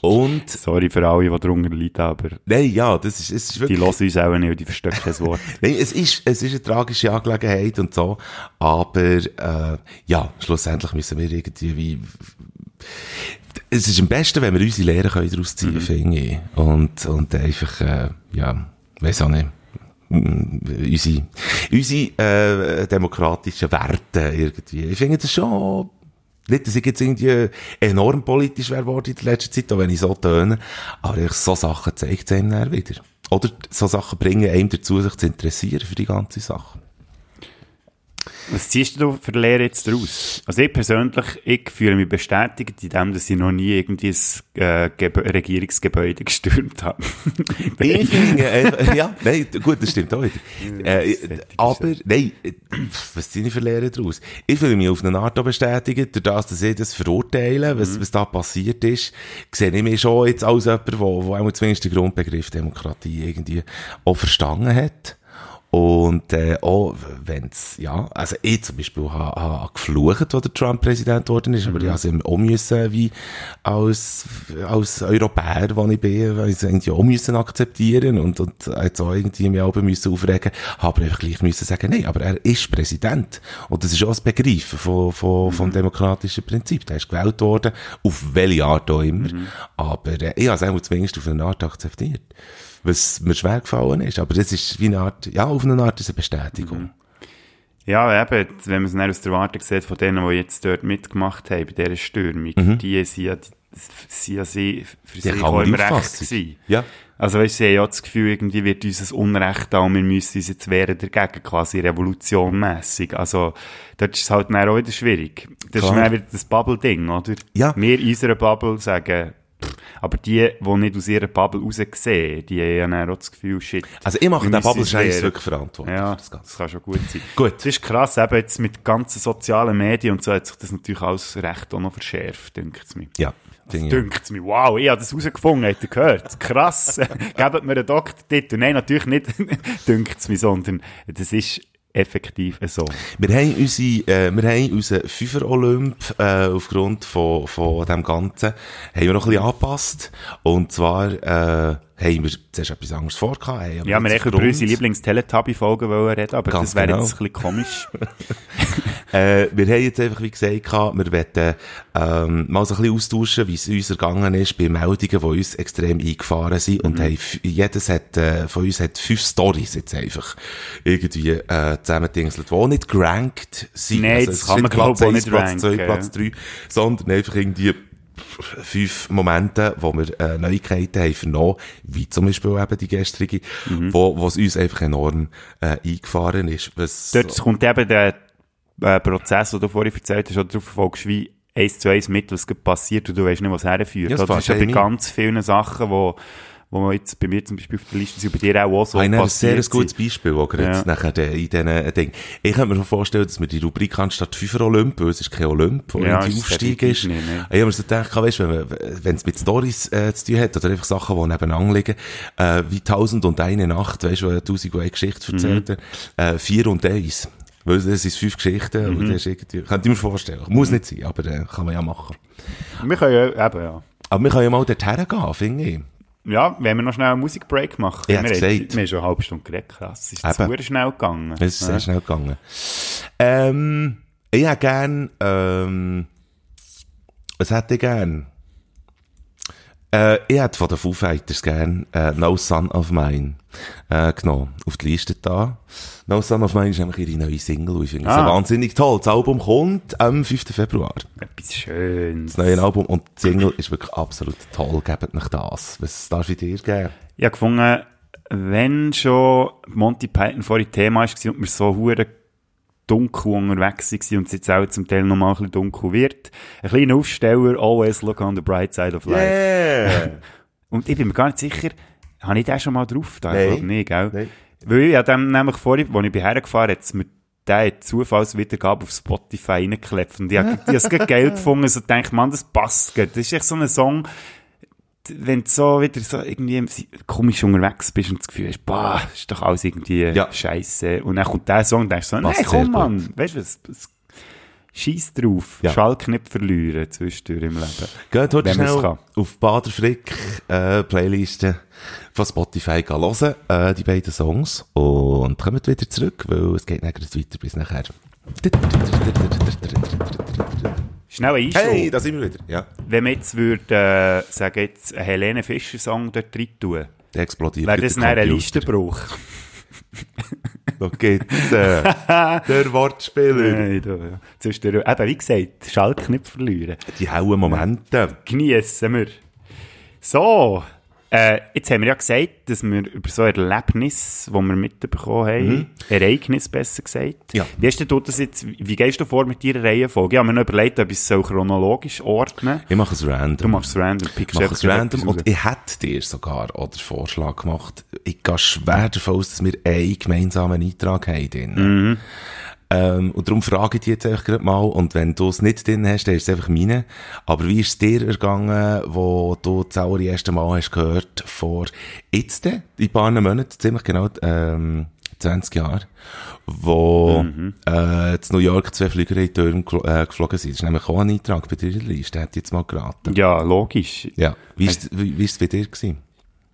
Und, Sorry für alle, die darunter leiden, aber nein, ja, das ist, es ist die wirklich, hören uns auch nicht, die verstehen kein Wort. nein, es ist, es ist eine tragische Angelegenheit und so, aber, äh, ja, schlussendlich müssen wir irgendwie wie, es ist am besten, wenn wir unsere Lehren können daraus ziehen, finde ich. Und, und einfach, äh, ja, weiss auch nicht. mm, Unsere, unsere, äh, demokratischen Werte irgendwie. Ich finde das schon, nicht, dass ich jetzt irgendwie enorm politisch wäre worden in der letzten Zeit, auch wenn ich so töne, aber ich, so Sachen zeigt es einem dann wieder. Oder so Sachen bringen einem dazu, sich zu interessieren für die ganze Sache. Was ziehst du für die Lehre jetzt daraus? Also ich persönlich, ich fühle mich bestätigt in dem, dass ich noch nie irgendwie ein äh, Gebä- Regierungsgebäude gestürmt habe. Ich finde, äh, ja, nein, gut, das stimmt auch wieder. Äh, aber, nein, äh, was ziehe ich für Lehren daraus? Ich fühle mich auf eine Art auch bestätigt, durch das, dass ich das verurteile, was, was da passiert ist, sehe ich mich schon jetzt als jemand, der, zumindest den Grundbegriff Demokratie irgendwie auch verstanden hat. Und äh, auch wenn's ja, also ich zum Beispiel habe ha geflucht, als der Trump Präsident geworden ist, aber ich habe es auch müssen, wie als, als Europäer, wo ich bin, es irgendwie auch müssen akzeptieren und, und jetzt auch irgendwie mich auch müssen aufregen, habe einfach gleich müssen sagen, nein, aber er ist Präsident. Und das ist auch das Begreifen von, von, vom demokratischen Prinzip. Der ist gewählt worden, auf welche Art auch immer. Aber äh, ich habe es zumindest auf eine Art akzeptiert was mir schwer gefallen ist. Aber das ist wie eine Art, ja, auf eine Art ist eine Bestätigung. Ja, eben, wenn man es dann aus der Warte sieht von denen, die jetzt dort mitgemacht haben, bei dieser Stürmung, die sind ja, die, sind ja sie, für kann auch im Recht gewesen. Ja. Also weißt, sie haben ja das Gefühl, irgendwie wird uns ein Unrecht da und wir müssen uns jetzt wehren dagegen, quasi revolutionmässig. Also, dort ist es halt dann auch wieder schwierig. Das Klar. ist dann wieder das Bubble-Ding, oder? Ja. Wir in unserer Bubble sagen, aber die, die nicht aus ihrer Bubble raussehen, die haben ja auch das Gefühl, shit. Also ich mache den Bubble-Scheiß wirklich verantwortlich. Ja, das, das kann schon gut sein. Gut. Das ist krass, eben jetzt mit ganzen sozialen Medien und so hat sich das natürlich alles recht auch noch verschärft, denkt es mir. Ja, finde ich auch. Dünkt es mir, wow, ich habe das herausgefunden, habt ihr gehört? Krass, gebt mir einen Doktortitel. Nein, natürlich nicht, dünkt es mir, sondern das ist effektiv so. Wir haben unsere, äh, wir haben unseren Fünfer-Olymp, äh, aufgrund von, von dem Ganzen, haben wir noch ein bisschen angepasst. Und zwar, äh, haben wir zuerst etwas anderes. Haben aber Ja, wir hätten über unsere Lieblings-Teletubby-Folgen reden, aber Ganz das wäre genau. jetzt ein bisschen komisch. Äh, wir haben jetzt einfach, wie gesagt, wir wollen, ähm, mal so ein bisschen austauschen, wie es uns ergangen ist bei Meldungen, die uns extrem eingefahren sind. Und haben, f- jedes hat, äh, von uns hat fünf Stories jetzt einfach irgendwie, äh, zusammendingselt, die nicht gerankt sind. Nein, Also, das kann man, Platz glaub ich, nicht Platz zwei, ranken, Platz drei, sondern einfach irgendwie, fünf Momente, wo wir äh, Neuigkeiten haben vernommen, wie zum Beispiel eben die gestrige, Mhm. wo, wo es uns einfach enorm äh, eingefahren ist. Was, Dort kommt eben der äh, Prozess, den du vorhin erzählt hast, oder du verfolgst wie eins zu eins mit, was passiert und du weißt nicht, was herführt. Ja, das das ist ja bei ganz vielen Sachen, wo, wo man jetzt bei mir zum Beispiel auf der Liste sind, bei dir auch, auch so ein sehr gutes. Beispiel, auch gerade Ja. nachher de- in diesen Dingen. Ich könnte mir schon vorstellen, dass wir die Rubrik anstatt Fünfer Olymp, weil es ist kein Olymp, wo Ja, ist Aufstieg ist. nicht, ne. Ich habe mir so gedacht, weißt, wenn es mit Stories äh, zu tun hat, oder einfach Sachen, die nebeneinander liegen, äh, wie Tausend und eine Nacht, weißt du, wo Tausend und eine Geschichte erzählt hat, äh, vier und eins. Weil das sind fünf Geschichten, und das ist irgendwie, könnte ich mir vorstellen. Muss nicht sein, aber äh, kann man ja machen. Wir können ja, eben, ja. Aber wir können ja mal dorthin gehen, finde ich. Ja, wenn wir noch schnell einen Musikbreak machen. Hätte wir, haben- wir haben schon eine halbe Stunde geredet, krass. Es ist super schnell gegangen. Es ist sehr Ja. schnell gegangen. Ähm, ich hätte gern, ähm, was hätte ich gern? Äh, ich hätte von den Foo Fighters gern äh, No Son of Mine äh, genommen. Auf die Liste da. No Son of Mine ist nämlich ihre neue Single ich finde es Ah. wahnsinnig toll. Das Album kommt am 5. Februar. Etwas Schönes. Das neue Album und die Single ist wirklich absolut toll. Gebt nicht das. Was darf ich dir geben? Ich habe gefunden, wenn schon Monty Python vorhin Thema war und wir so hure dunkel unterwegs waren und es jetzt auch zum Teil noch mal ein bisschen dunkel wird, ein kleiner Aufsteller, always look on the bright side of life. Yeah! Und ich bin mir gar nicht sicher, habe ich den schon mal drauf? Da, Nein. Ich glaube nicht, gell? Nein. Weil ich habe dem nämlich vorhin, als ich hierher gefahren hat mir der Zufallswiedergabe auf Spotify reingeklebt und ich habe es geil gefunden, so denke man, das passt gut. Das ist echt so ein Song, wenn du so wieder so irgendwie komisch unterwegs bist und das Gefühl hast, boah, ist doch alles irgendwie Ja. scheiße. Und dann kommt der Song und denkst so, Passt komm Mann, weißt du was, was Scheiß drauf. Ja. Schalk nicht verlieren zwischendurch im Leben. Geht heute schnell kann. auf Bader Frick äh, Playliste von Spotify gehen hören, äh, die beiden Songs und kommt wieder zurück, weil es geht nicht gleich weiter bis nachher. Schnell ein Einschub. Hey, da sind wir wieder. Ja, Wenn man jetzt würde, äh, sagen jetzt, einen Helene Fischer-Song dort rein tun, der explodiert. wäre das dann ein Computer. Listenbruch? Da geht's. Äh, der Wortspieler. Nein, da, ja. Zwischendurch, eben, wie gesagt, Schalk nicht verlieren. Die hellen Momente. Geniessen wir. So, äh, jetzt haben wir ja gesagt, dass wir über so Erlebnis, die wir mitbekommen haben, Ereignis besser gesagt. Ja. Wie hast du das jetzt, wie gehst du vor mit deiner Reihenfolge? Ich habe mir noch überlegt, ob ich es so chronologisch ordnen Ich mache es random. Du machst es random, Ich mache es random und ich hätte dir sogar auch den Vorschlag gemacht. Ich gehe schwer davon aus, dass wir einen gemeinsamen Eintrag haben. Drin. Ähm, und darum frage ich dich jetzt einfach gerade mal, und wenn du es nicht drin hast, dann ist es einfach meine. Aber wie ist es dir ergangen, wo du das allererste Mal hast gehört, vor jetzt, in ein paar Monaten, ziemlich genau, ähm, 20 Jahre, wo, äh, zu New York zwei Flüger in die Türme äh, geflogen sind. Das ist nämlich auch ein Eintrag bei dir in der Liste, hätte ich jetzt mal geraten. Ja, logisch. Ja. Wie ist, wie, wie ist es bei dir gewesen?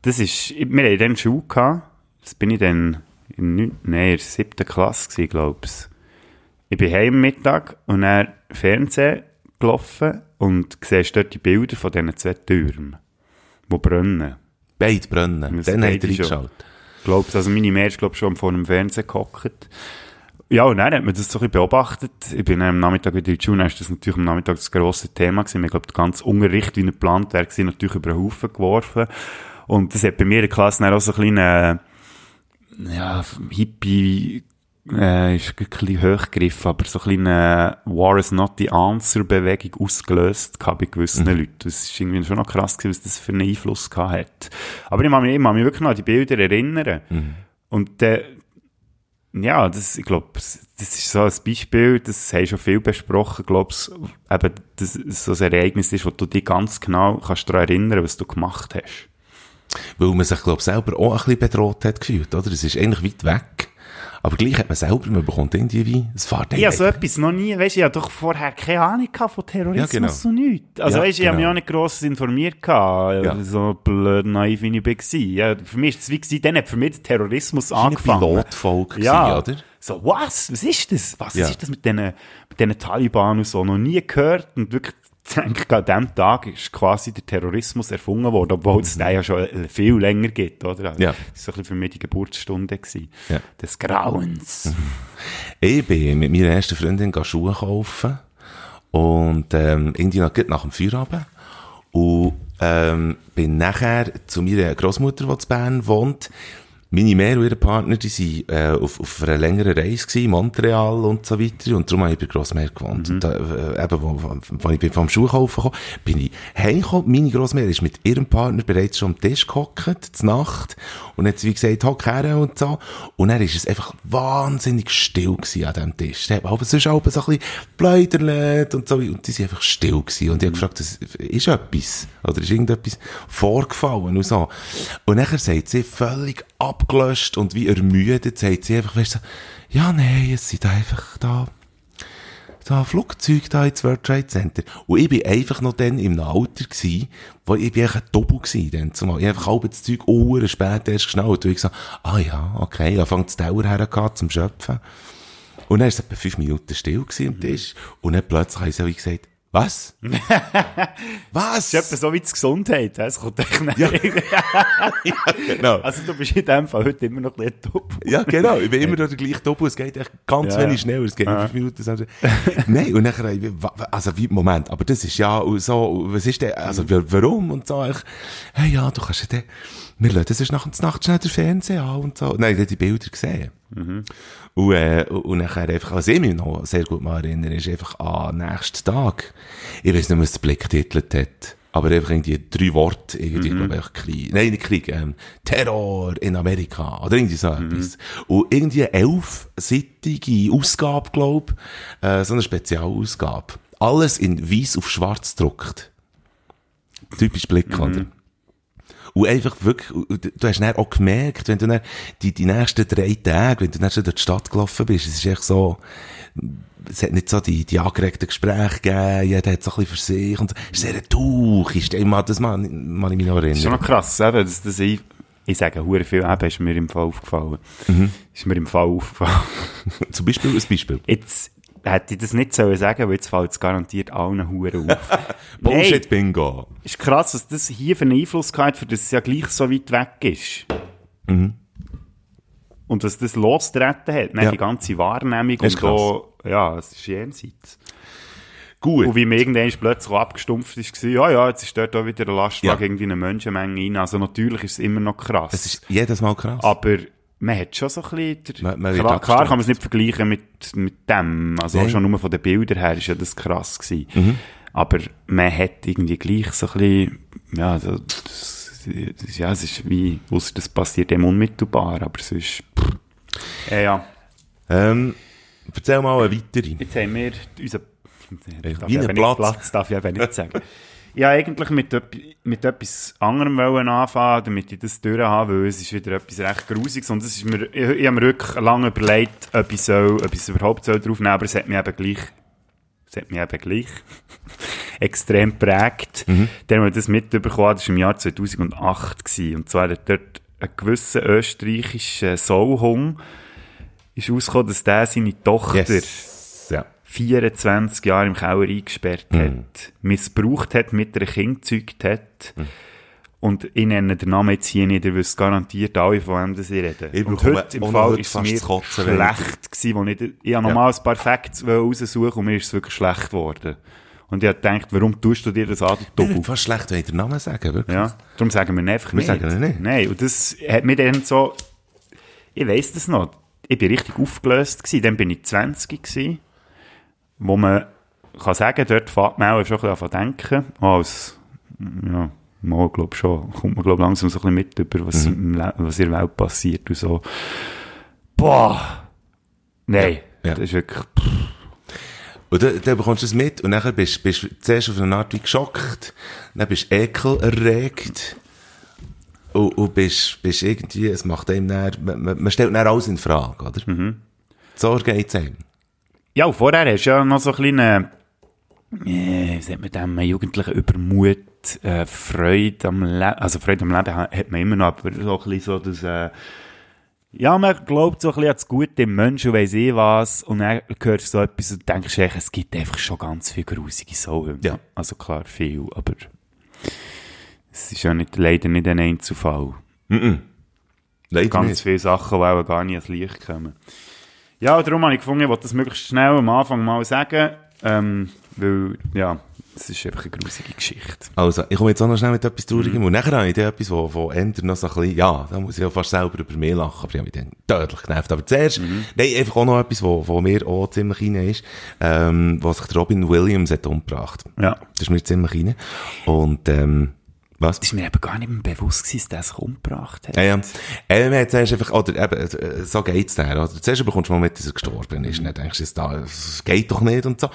Das ist, wir hatten dann Schule gehabt. Das bin ich dann in nein, in der siebten Klasse gewesen, glaub ich. Ich bin heim am Mittag und dann Fernsehen gelaufen und siehst dort die Bilder von diesen zwei Türmen, die brennen. Beide brennen. Das Dann hat er. Glaubst, also meine ist, glaub schon vor dem Fernseher gehockt. Ja, und dann hat man das so ein bisschen beobachtet. Ich bin am Nachmittag wieder in die Schule, ist das natürlich am Nachmittag das grosse Thema gewesen. Ich glaube, der ganze Unterricht, wie er geplant wäre, gewesen, natürlich über den Haufen geworfen. Und das hat bei mir in der Klasse dann auch so ein kleinen, ja, Hippie, äh, ist ein bisschen hochgegriffen, aber so ein kleine War is not the answer Bewegung ausgelöst gehabt bei gewissen Leuten. Das ist irgendwie schon noch krass gewesen, was das für einen Einfluss gehabt hat. Aber ich kann mich, ich kann mich wirklich noch an die Bilder erinnern. Und äh, ja, das, ich glaube, das ist so ein Beispiel, das haben schon viel besprochen, glaube ich, eben, dass es so ein Ereignis ist, wo du dich ganz genau kannst daran erinnern, was du gemacht hast. Weil man sich, glaube ich, selber auch ein bisschen bedroht hat gefühlt, oder? Es ist eigentlich weit weg. Aber gleich hat man selber, man bekommt irgendwie wie, es fährt habe so etwas noch nie, weißt du, ich habe doch vorher keine Ahnung von Terrorismus Ja, genau. so nichts. Also Ja, weißt du, ich habe mich genau. auch nicht gross informiert gehabt, Ja. so blöd naiv wie ich war. Ja, für mich ist es wie gewesen, dann hat für mich der Terrorismus Das war eine angefangen. Pilotfolge, Ja, oder? so, was? Was ist das? Was Ja. ist das mit diesen, mit diesen Taliban und so? Noch nie gehört und wirklich, ich denke, an diesem Tag ist quasi der Terrorismus erfunden worden, obwohl es den ja schon viel länger gibt, oder? Also, Ja. Das war so ein bisschen für mich die Geburtsstunde gewesen. Ja. Des Grauens. Ich bin mit meiner ersten Freundin Schuhe kaufen. Und, ähm, irgendwie nach dem Feierabend. Und, ähm, bin nachher zu meiner Großmutter, die in Bern wohnt. Meine Mehr und ihre Partner, die sind, äh, auf, auf einer längeren Reise gewesen, Montreal und so weiter. Und darum habe ich bei Grossmeer gewohnt. Und, äh, eben, wo, wo, wo ich bin vom Schuhkaufen kam, bin ich heimgekommen. Meine Grossmeer ist mit ihrem Partner bereits schon am Tisch gehockt, zur Nacht. Und hat wie gesagt, hock her und so. Und dann ist es einfach wahnsinnig still gewesen an diesem Tisch. Da hat man aber sonst auch so ein bisschen pläuderlet und so. Und die sind einfach still gewesen. Und ich habe gefragt, das ist etwas? Oder ist irgendetwas vorgefallen und so. Und nachher sagt sie völlig abgelöscht und wie ermüdet, sagt sie einfach, weißt du, ja, nein, es sind einfach da, da Flugzeug da ins World Trade Center. Und ich bin einfach noch dann im Alter gsi, wo ich bin ein Doppel gsi, dann zumal. Ich einfach halb das Zeug Uhren spät erst geschnallt. Und ich so, ah ja, okay, ich fang das Dauer her zum Schöpfen. Und dann war es etwa fünf Minuten still am Tisch. Und dann plötzlich habe ich so wie gesagt, was? was? Das ist etwa so wie die Gesundheit. Es kommt echt nicht. genau. Also du bist in dem Fall heute immer noch ein bisschen top. Ja, genau. Ich bin immer noch der gleiche Doppel. Es geht echt ganz Ja, wenig ja. schneller. Es geht in fünf Minuten. Nein, und nachher, ich- also wie, Moment, aber das ist ja so, was ist denn, also wa- warum und so, ich, hey, ja, du kannst ja dann, wir lassen, das ist nach der Nacht schnell der Fernseher an und so. Nein, ich habe die Bilder gesehen. Und, äh, und nachher einfach, was ich mich noch sehr gut mal erinnere, ist einfach am nächsten Tag, ich weiß nicht, was der Blick getitelt hat, aber einfach irgendwie drei Worte, irgendwie, glaube ich, Krieg, nein, nicht Krieg, ähm, Terror in Amerika, oder irgendwie so etwas. Und irgendwie eine elfseitige Ausgabe, glaube ich, äh, so eine Spezialausgabe. Alles in weiß auf schwarz gedruckt. Typisch Blick, oder? Und einfach wirklich, du hast dann auch gemerkt, wenn du dann die, die nächsten drei Tage, wenn du dann schon durch die Stadt gelaufen bist, es ist echt so, es hat nicht so die, die angeregten Gespräche gegeben, jeder hat so ein bisschen für sich und so. es ist sehr durch, ist immer, das man, man ich mich noch Das ist schon erinnern. noch krass, eben, dass das ich, ich sage, hure viel eben, ist mir im Fall aufgefallen. Ist mir im Fall aufgefallen. Zum Beispiel, ein Beispiel. Jetzt hätte ich das nicht sollen sagen, weil jetzt fällt es garantiert allen Huren auf. Bullshit Bingo. ist krass, was das hier für einen Einfluss hat, für das es ja gleich so weit weg ist. Und was das losgetreten hat, ne, Ja. die ganze Wahrnehmung ist und auch, ja, es ist jenseits. Gut. Und wie mir irgendwann plötzlich abgestumpft ist, war, ja, ja, jetzt ist dort auch wieder ein Lastwagen Ja. irgendwie eine Menschenmenge rein. Also natürlich ist es immer noch krass. Es ist jedes Mal krass. Aber man hat schon so ein bisschen, Man- man klar, klar kann man es nicht vergleichen mit, mit dem. Also Nein. schon nur von den Bildern her ist ja das krass gewesen. Mhm. Aber man hat irgendwie gleich so ein bisschen, ja, das, das, ja, es ist wie, ausser das passiert dem unmittelbar, aber sonst, pff. ja, ja. Ähm, erzähl mal eine weitere. Jetzt haben wir unser, darf wie ich ein eben Platz. Platz darf ich eben nicht sagen. Ja, eigentlich mit, mit etwas anderem wollen anfangen, damit ich das durch habe, weil es ist wieder etwas recht Grusiges und es ist mir, ich, ich habe mir wirklich lange überlegt, ob ich, soll, ob ich es überhaupt soll drauf nehmen aber es hat mich eben gleich, es hat mich eben gleich extrem geprägt. Mhm. Dann haben wir das mitbekommen, das war im Jahr 2008 gewesen, und zwar hat dort ein gewisser österreichischer Soulhung ist rausgekommen, dass der seine Tochter Yes. Ja. 24 Jahre im Keller eingesperrt Mhm. hat, missbraucht hat, mit einer Kind gezeugt hat. Und ich nenne den Namen jetzt hier nicht, ihr wisst garantiert alle, von wem das ich rede. Ich und heute im Fall ist es mir Kotzen, schlecht gewesen, wo ich, ich habe nochmal ein paar Facts raussuchen und mir ist es wirklich schlecht geworden. Und ich habe gedacht, warum tust du dir das an, du Doppel? fast schlecht, wenn ich den Namen sage, wirklich. Ja, darum sagen wir ihn einfach Wir nicht. sagen ihn nicht. Nein, und das hat mir dann so, ich weiss das noch, ich bin richtig aufgelöst gewesen, dann bin ich 20 gewesen, wo man kann sagen, dort fängt man auch schon ein bisschen an denken, als, ja, mal, glaub schon, kommt man, glaub langsam so ein bisschen mit über, was, Le- was in der Welt passiert und so. Boah! Nein, Ja, ja. das ist wirklich, Und dann, dann bekommst du es mit und dann bist du zuerst auf eine Art wie geschockt, dann bist du Ekel erregt und, und bist, bist irgendwie, es macht einem dann, man, man stellt dann alles in Frage, oder? So geht's einem. Ja, vorher hast du ja noch so ein kleinen, äh, wie sagt man dem, jugendlichen Übermut, äh, Freude am Leben, also Freude am Leben ha- hat man immer noch, aber so ein bisschen so das, äh, ja, man glaubt so ein bisschen an das Gute im Menschen und weiss eh was, und dann hörst du so etwas und denkst echt, es gibt einfach schon ganz viele grusige Sachen. Ja. Also klar, viel, aber es ist ja nicht, leider nicht ein Einzelfall. Leider Ganz nicht. viele Sachen, die auch gar nicht ans Licht kommen. Ja, darum habe ich gefunden, ich wollte das möglichst schnell am Anfang mal sagen, ähm, weil, ja, es ist einfach eine grusige Geschichte. Also, ich komme jetzt auch noch schnell mit etwas Traurigem. Und nachher habe ich dann etwas, wo, wo Ender noch so ein bisschen, ja, da muss ich ja fast selber über mich lachen, aber ich habe mich dann tödlich genervt. Aber zuerst, nein, einfach auch noch etwas, wo, wo mir auch ziemlich rein ist, ähm, wo sich Robin Williams hat umgebracht. Ja. Das ist mir ziemlich rein. Und, ähm, was? Das ist mir eben gar nicht mehr bewusst gewesen, dass sich umgebracht hat. Ja, ja. Äh, man hat zuerst einfach, oder eben, äh, so geht's dann, oder? Zuerst bekommst du mal mit, dass er gestorben ist. Und dann denkst du, jetzt da, es geht doch nicht und so.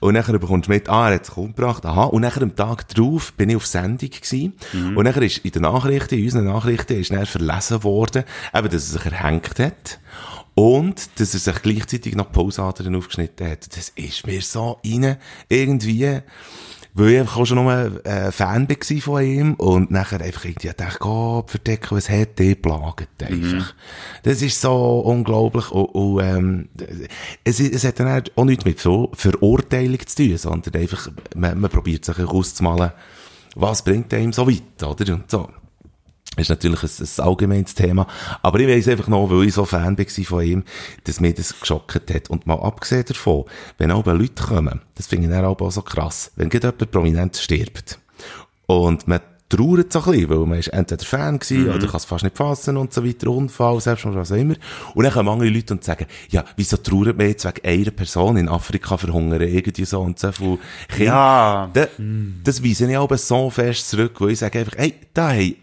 Und nachher bekommst du mit, ah, er hat sich umgebracht, aha. Und nachher am Tag drauf bin ich auf Sendung gewesen. Und nachher ist in den Nachrichten, in unseren Nachrichten, ist dann verlesen worden, eben, dass er sich erhängt hat. Und, dass er sich gleichzeitig noch die Pausadern aufgeschnitten hat. Das ist mir so rein, irgendwie, weil ich einfach auch schon nur äh, Fan war von ihm und nachher einfach irgendwie dachte, Gott, verdecken, was hat der plagt einfach. Das ist so unglaublich und, und ähm, es, es hat dann auch nichts mit Ver Verurteilung zu tun, sondern einfach, man, man probiert sich auszumalen, was bringt einem so weit, oder? Und so. Das ist natürlich ein, ein allgemeines Thema. Aber ich weiss einfach noch, weil ich so Fan war von ihm, dass mir das geschockt hat. Und mal abgesehen davon, wenn auch Leute kommen, das finde ich dann auch so krass, wenn gerade jemand prominent stirbt und man trauert so ein bisschen, weil man ist entweder Fan gewesen, oder kann es fast nicht fassen und so weiter, Unfall, selbst was auch immer. Und dann kommen andere Leute und sagen, ja, wieso trauert man jetzt wegen einer Person in Afrika verhungern, irgendwie so und so viel Kinder. Ja. Da, Das weise ich aber so fest zurück, wo ich sage einfach, hey, da, hey,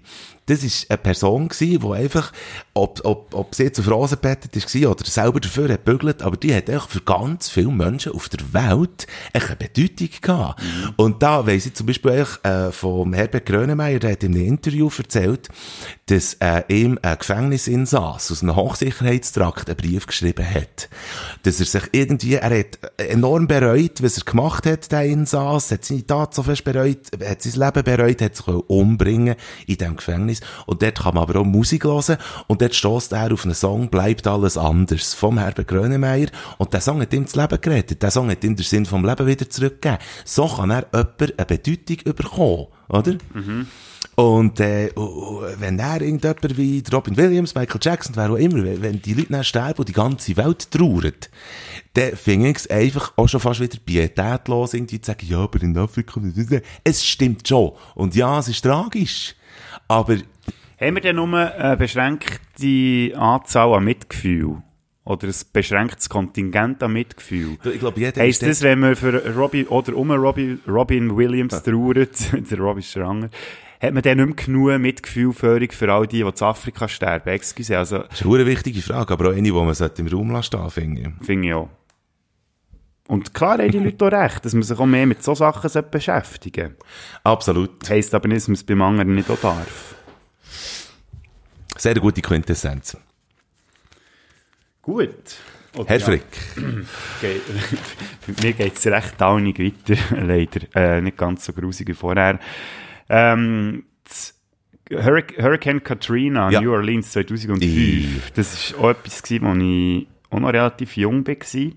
das ist eine Person gewesen, die einfach, ob, ob, ob sie auf Rosen bettet gewesen oder selber dafür hat bügelt, aber die hat einfach für ganz viele Menschen auf der Welt eine Bedeutung gehabt. Und da weiss ich zum Beispiel eigentlich, äh, von Herbert Grönemeyer, der hat in einem Interview erzählt, dass äh, ihm ein Gefängnisinsass aus einem Hochsicherheitstrakt einen Brief geschrieben hat. Dass er sich irgendwie, er hat enorm bereut, was er gemacht hat, der Insass, hat seine Tat so fest bereut, hat sein Leben bereut, hat sich umbringen in diesem Gefängnis. Und dort kann man aber auch Musik hören. Und dort stößt er auf einen Song, bleibt alles anders, vom Herbert Grönemeyer. Und der Song hat ihm das Leben gerettet. Der Song hat ihm den Sinn vom Leben wieder zurückgegeben. So kann er jemand eine Bedeutung bekommen, oder? Und äh, uh, wenn er irgendjemand wie Robin Williams, Michael Jackson, wer auch immer, wenn, wenn die Leute dann sterben und die ganze Welt trauert, dann finde ich es einfach auch schon fast wieder pietätlos, irgendwie zu sagen, ja, aber in Afrika, es stimmt schon. Und ja, es ist tragisch. Aber Haben wir denn nur eine beschränkte Anzahl an Mitgefühl? Oder ein beschränktes Kontingent an Mitgefühl? ich glaube, jeder Heisst das, wenn man für Robin, oder um Robin, Robin Williams trauert, der Robin Stranger, hat man dann nicht mehr genug Mitgefühlführung für all die, die zu Afrika sterben? Excuse, also, Das ist eine wichtige Frage, aber auch eine, die man im Raum lassen sollte, finde ich. finde ich auch. Und klar haben die Leute auch recht, dass man sich auch mehr mit so Sachen beschäftigen sollte. Absolut. Heisst aber nicht, dass man es beim anderen nicht auch darf. Sehr gute Quintessenz. Gut. Oder Herr ja. Frick. Bei mir geht es recht downig weiter, leider. Äh, nicht ganz so grusig wie vorher. Ähm, Hurric Hurricane Katrina, Ja. New Orleans 2005. I. Das war auch etwas, gewesen, wo ich auch noch relativ jung war.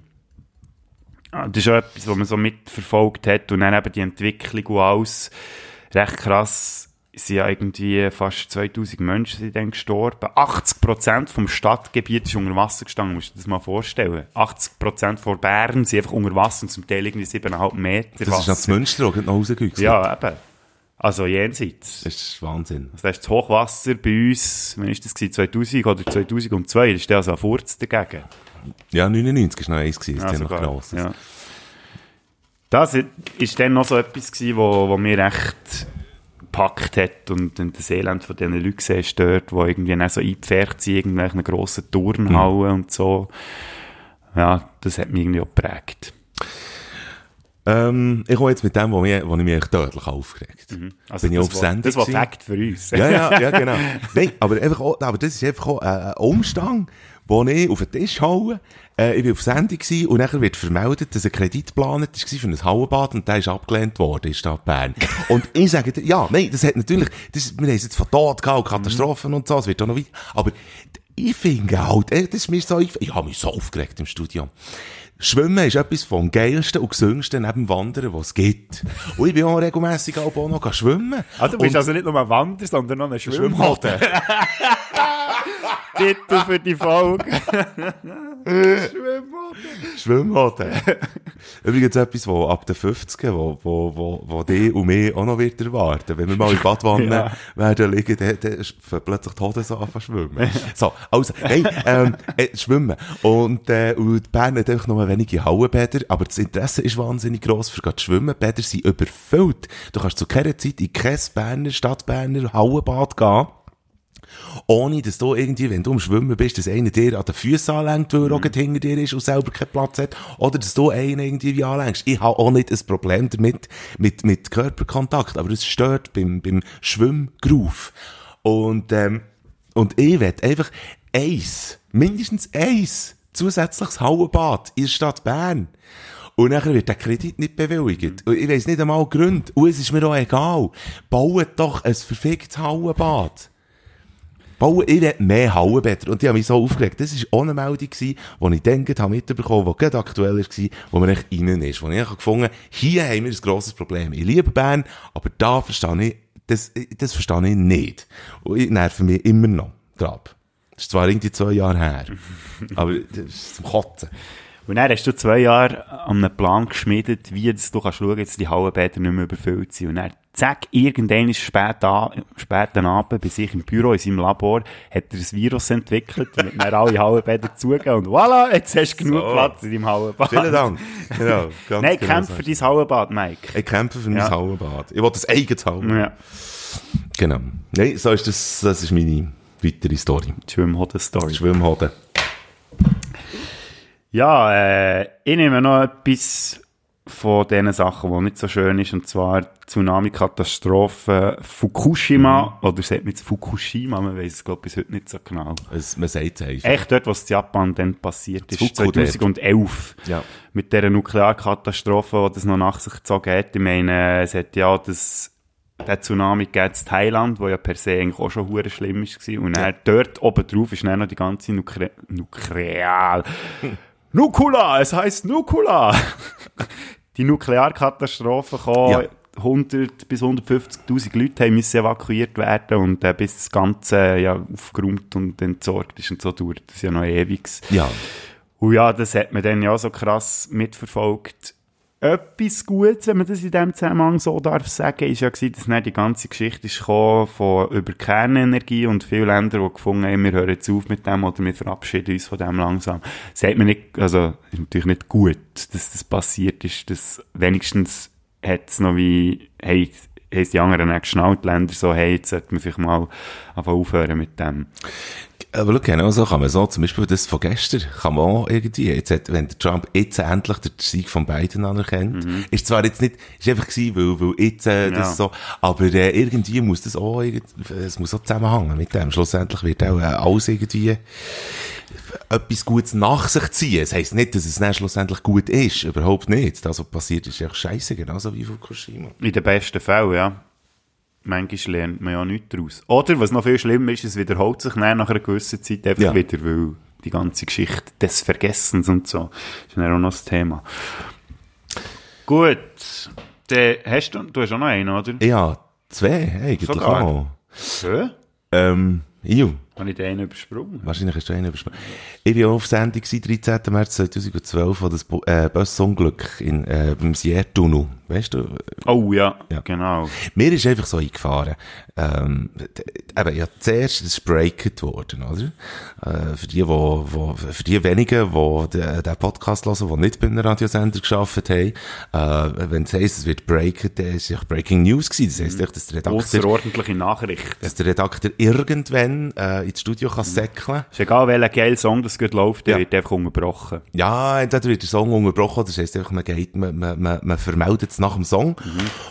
Ah, Das ist auch etwas, was man so mitverfolgt hat und dann eben die Entwicklung und alles. Recht krass. Sind ja irgendwie fast 2000 Menschen sind dann gestorben. 80% vom Stadtgebiet ist unter Wasser gestanden, musst du dir das mal vorstellen. 80% von Bern sind einfach unter Wasser und zum Teil irgendwie 7,5 Meter Das ist Wasser. Münster auch noch rausgegangen. Ja, eben. Also jenseits. Das ist Wahnsinn. Also das ist das Hochwasser bei uns, wann ist das gewesen? 2000 oder 2002, das ist der also ein Furz dagegen. Ja, 99 war noch eins, gewesen, das Ja, noch grosses. ja. Das ist dann noch so etwas gewesen, wo, wo mir echt gepackt hat und, und das Elend von diesen Leuten siehst dort, die irgendwie dann so eingepfercht sind, irgendwelchen grossen Turnhallen und so. Ja, das hat mich irgendwie auch geprägt. Ähm, ich komme jetzt mit dem, wo, mich, wo ich mich echt deutlich aufgeregt Also Bin ich das auf war- Sendung Das war? Fakt für uns. Ja, ja, ja, genau. Nein, aber, einfach auch, aber das ist einfach auch äh, ein Umstand, ich auf den Tisch haue. Äh, ich war auf Sendung gewesen, und nachher wird vermeldet, dass ein Kredit geplant war für ein Hallenbad und der ist abgelehnt worden in Stadt Bern. und ich sage, dir, ja, nein, das hat natürlich, das, wir haben es jetzt von Tod gehabt, Katastrophen und so, es wird auch noch weiter. Aber ich finde halt, äh, das ist mir so, ich, ich habe mich so aufgeregt im Studio. Schwimmen ist etwas vom geilsten und gesüngesten neben Wandern, was es gibt. Und ich bin auch regelmässig auch noch schwimmen. Ah, du bist Und- also nicht nur ein Wander, sondern noch ein Schwimmhoden. Titel für die Folge. Schwimmhoden. Übrigens etwas, wo ab den 50 wo, wo, wo, wo die und mich auch noch wird erwarten. Wenn wir mal in Badwanne Ja. werden liegen, dann, dann plötzlich die Hoden so anfangen schwimmen. so, also, hey, ähm, äh, schwimmen. Und, äh, und Bern hat einfach nur wenige Hallenbäder, aber das Interesse ist wahnsinnig gross für zu schwimmen. Bäder sind überfüllt. Du kannst zu keiner Zeit in kein Berner, Stadtberner Hallenbad gehen. Ohne, dass du irgendwie, wenn du am Schwimmen bist, dass einer dir an den Füßen anlenkt, weil er auch gerade hinter dir ist und selber keinen Platz hat. Oder dass du einen irgendwie wie anlenkst. Ich habe auch nicht ein Problem damit, mit, mit Körperkontakt, aber es stört beim, beim Schwimmgroove. Und, ähm, und ich will einfach eins, mindestens eins, zusätzliches Hallenbad in der Stadt Bern. Und nachher wird der Kredit nicht bewilligt. Und ich weiss nicht einmal Gründe. Und es ist mir auch egal. Baut doch ein verficktes Hallenbad. Bauen, ich will mehr Hallenbäder. Und die haben mich so aufgeregt. Das war auch eine Meldung, die ich dann gerade mitbekommen habe, die gerade aktuell war, wo man echt rein ist. Wo ich echt gefunden habe, hier haben wir ein grosses Problem. Ich liebe Bern, aber da verstehe ich, das, das verstehe ich nicht. Und ich nerve mich immer noch. Grab. Das ist zwar irgendwie zwei Jahre her. aber das ist zum Kotzen. Und dann hast du zwei Jahre an einem Plan geschmiedet, wie das du kannst schauen, dass die Hallenbäder nicht mehr überfüllt sind. Und dann, zack, irgendwann ist spät, an, spät am Abend bei sich im Büro, in seinem Labor, hat er ein Virus entwickelt hat dann alle Hallenbäder zugegeben. Und voilà, jetzt hast du genug So. Platz in deinem Hallenbad. Vielen Dank. Genau, ganz Nein, genau kämpf so. für dein Hallenbad, Mike. Ich kämpfe für mein Ja. Hallenbad. Ich will das eigenes Hallenbad. Ja, Genau. Nein, so ist das, das ist meine weitere Story. Schwimmhoden-Story. Schwimmhoden. Ja, äh, ich nehme noch etwas von diesen Sachen, die nicht so schön ist, und zwar Tsunami-Katastrophe Fukushima, oder sagt man jetzt Fukushima, man weiß es, glaube ich, bis heute nicht so genau. Es, man sagt es einfach. Echt dort, was in Japan dann passiert ist, Fuku dort. 2011. Ja. Mit dieser Nuklearkatastrophe, die das noch nach sich gezogen hat. Ich meine, es hat ja das, der Tsunami gegeben in Thailand, wo ja per se eigentlich auch schon hure schlimm war. Und dann dort oben drauf ist dann noch die ganze Nukle Nuklear... Nukula! Es heisst Nukula! die Nuklearkatastrophe kam, Ja. 100 bis 150.000 Leute haben müssen evakuiert werden und äh, bis das Ganze ja, aufgeräumt und entsorgt ist und so dauert das ja noch ewig. Ja. Und ja, das hat man dann ja so krass mitverfolgt. Etwas Gutes, wenn man das in diesem Zusammenhang so darf sagen, ist ja gewesen, dass dann die ganze Geschichte ist gekommen von über Kernenergie und viele Länder, die gefunden haben, wir hören jetzt auf mit dem oder wir verabschieden uns von dem langsam. Sagt man nicht, also, ist natürlich nicht gut, dass das passiert ist, dass wenigstens hat es noch wie, hey, haben die anderen auch geschnallt, die Länder so, hey, jetzt sollte man vielleicht mal aufhören mit dem. Aber genau so kann man so, zum Beispiel das von gestern, kann man auch irgendwie, jetzt hat, wenn der Trump jetzt endlich den Sieg von Biden anerkennt, ist zwar jetzt nicht, ist einfach gewesen, weil, weil jetzt, äh, das Mhm. Ja. so, aber äh, irgendwie muss das auch, es muss auch zusammenhängen mit dem. Schlussendlich wird auch äh, alles irgendwie etwas Gutes nach sich ziehen. Das heisst nicht, dass es dann schlussendlich gut ist, überhaupt nicht. Das, was passiert, ist echt scheiße, genauso wie Fukushima. In den besten Fällen, ja. Manchmal lernt man ja nichts daraus. Oder, was noch viel schlimmer ist, es wiederholt sich nach einer gewissen Zeit einfach Ja. wieder, weil die ganze Geschichte des Vergessens und so ist dann auch noch das Thema. Gut, dann hast du, du hast auch noch einen, oder? Ja, zwei, eigentlich auch. Hä? Ähm, Iu. Habe ich den übersprungen? Wahrscheinlich hast du einen übersprungen. Ich war auf Sendung gewesen, 13. März 2012, wo das Bu- äh, Busunglück in, äh, Siertunnel. Weißt du? Oh ja, Ja. genau. Mir ist einfach so eingefahren. Ähm, eben, ja, zuerst ist breaket worden, oder? Äh, für die, wo, wo, für die wenigen, die den, den Podcast hören, die nicht bei einem Radiosender geschafft haben, äh, wenn es heisst, es wird breaket, dann ist es ja Breaking News gewesen. Das heisst, echt, dass der Redakteur Außerordentliche Nachricht. dass der Redakteur irgendwann äh, ins Studio kann säckeln Ist egal, welcher geile Song das gerade läuft, der Ja. wird einfach unterbrochen. Ja, entweder wird der Song unterbrochen, das heisst einfach, man geht, man, man, man, man vermeldet es nach dem Song.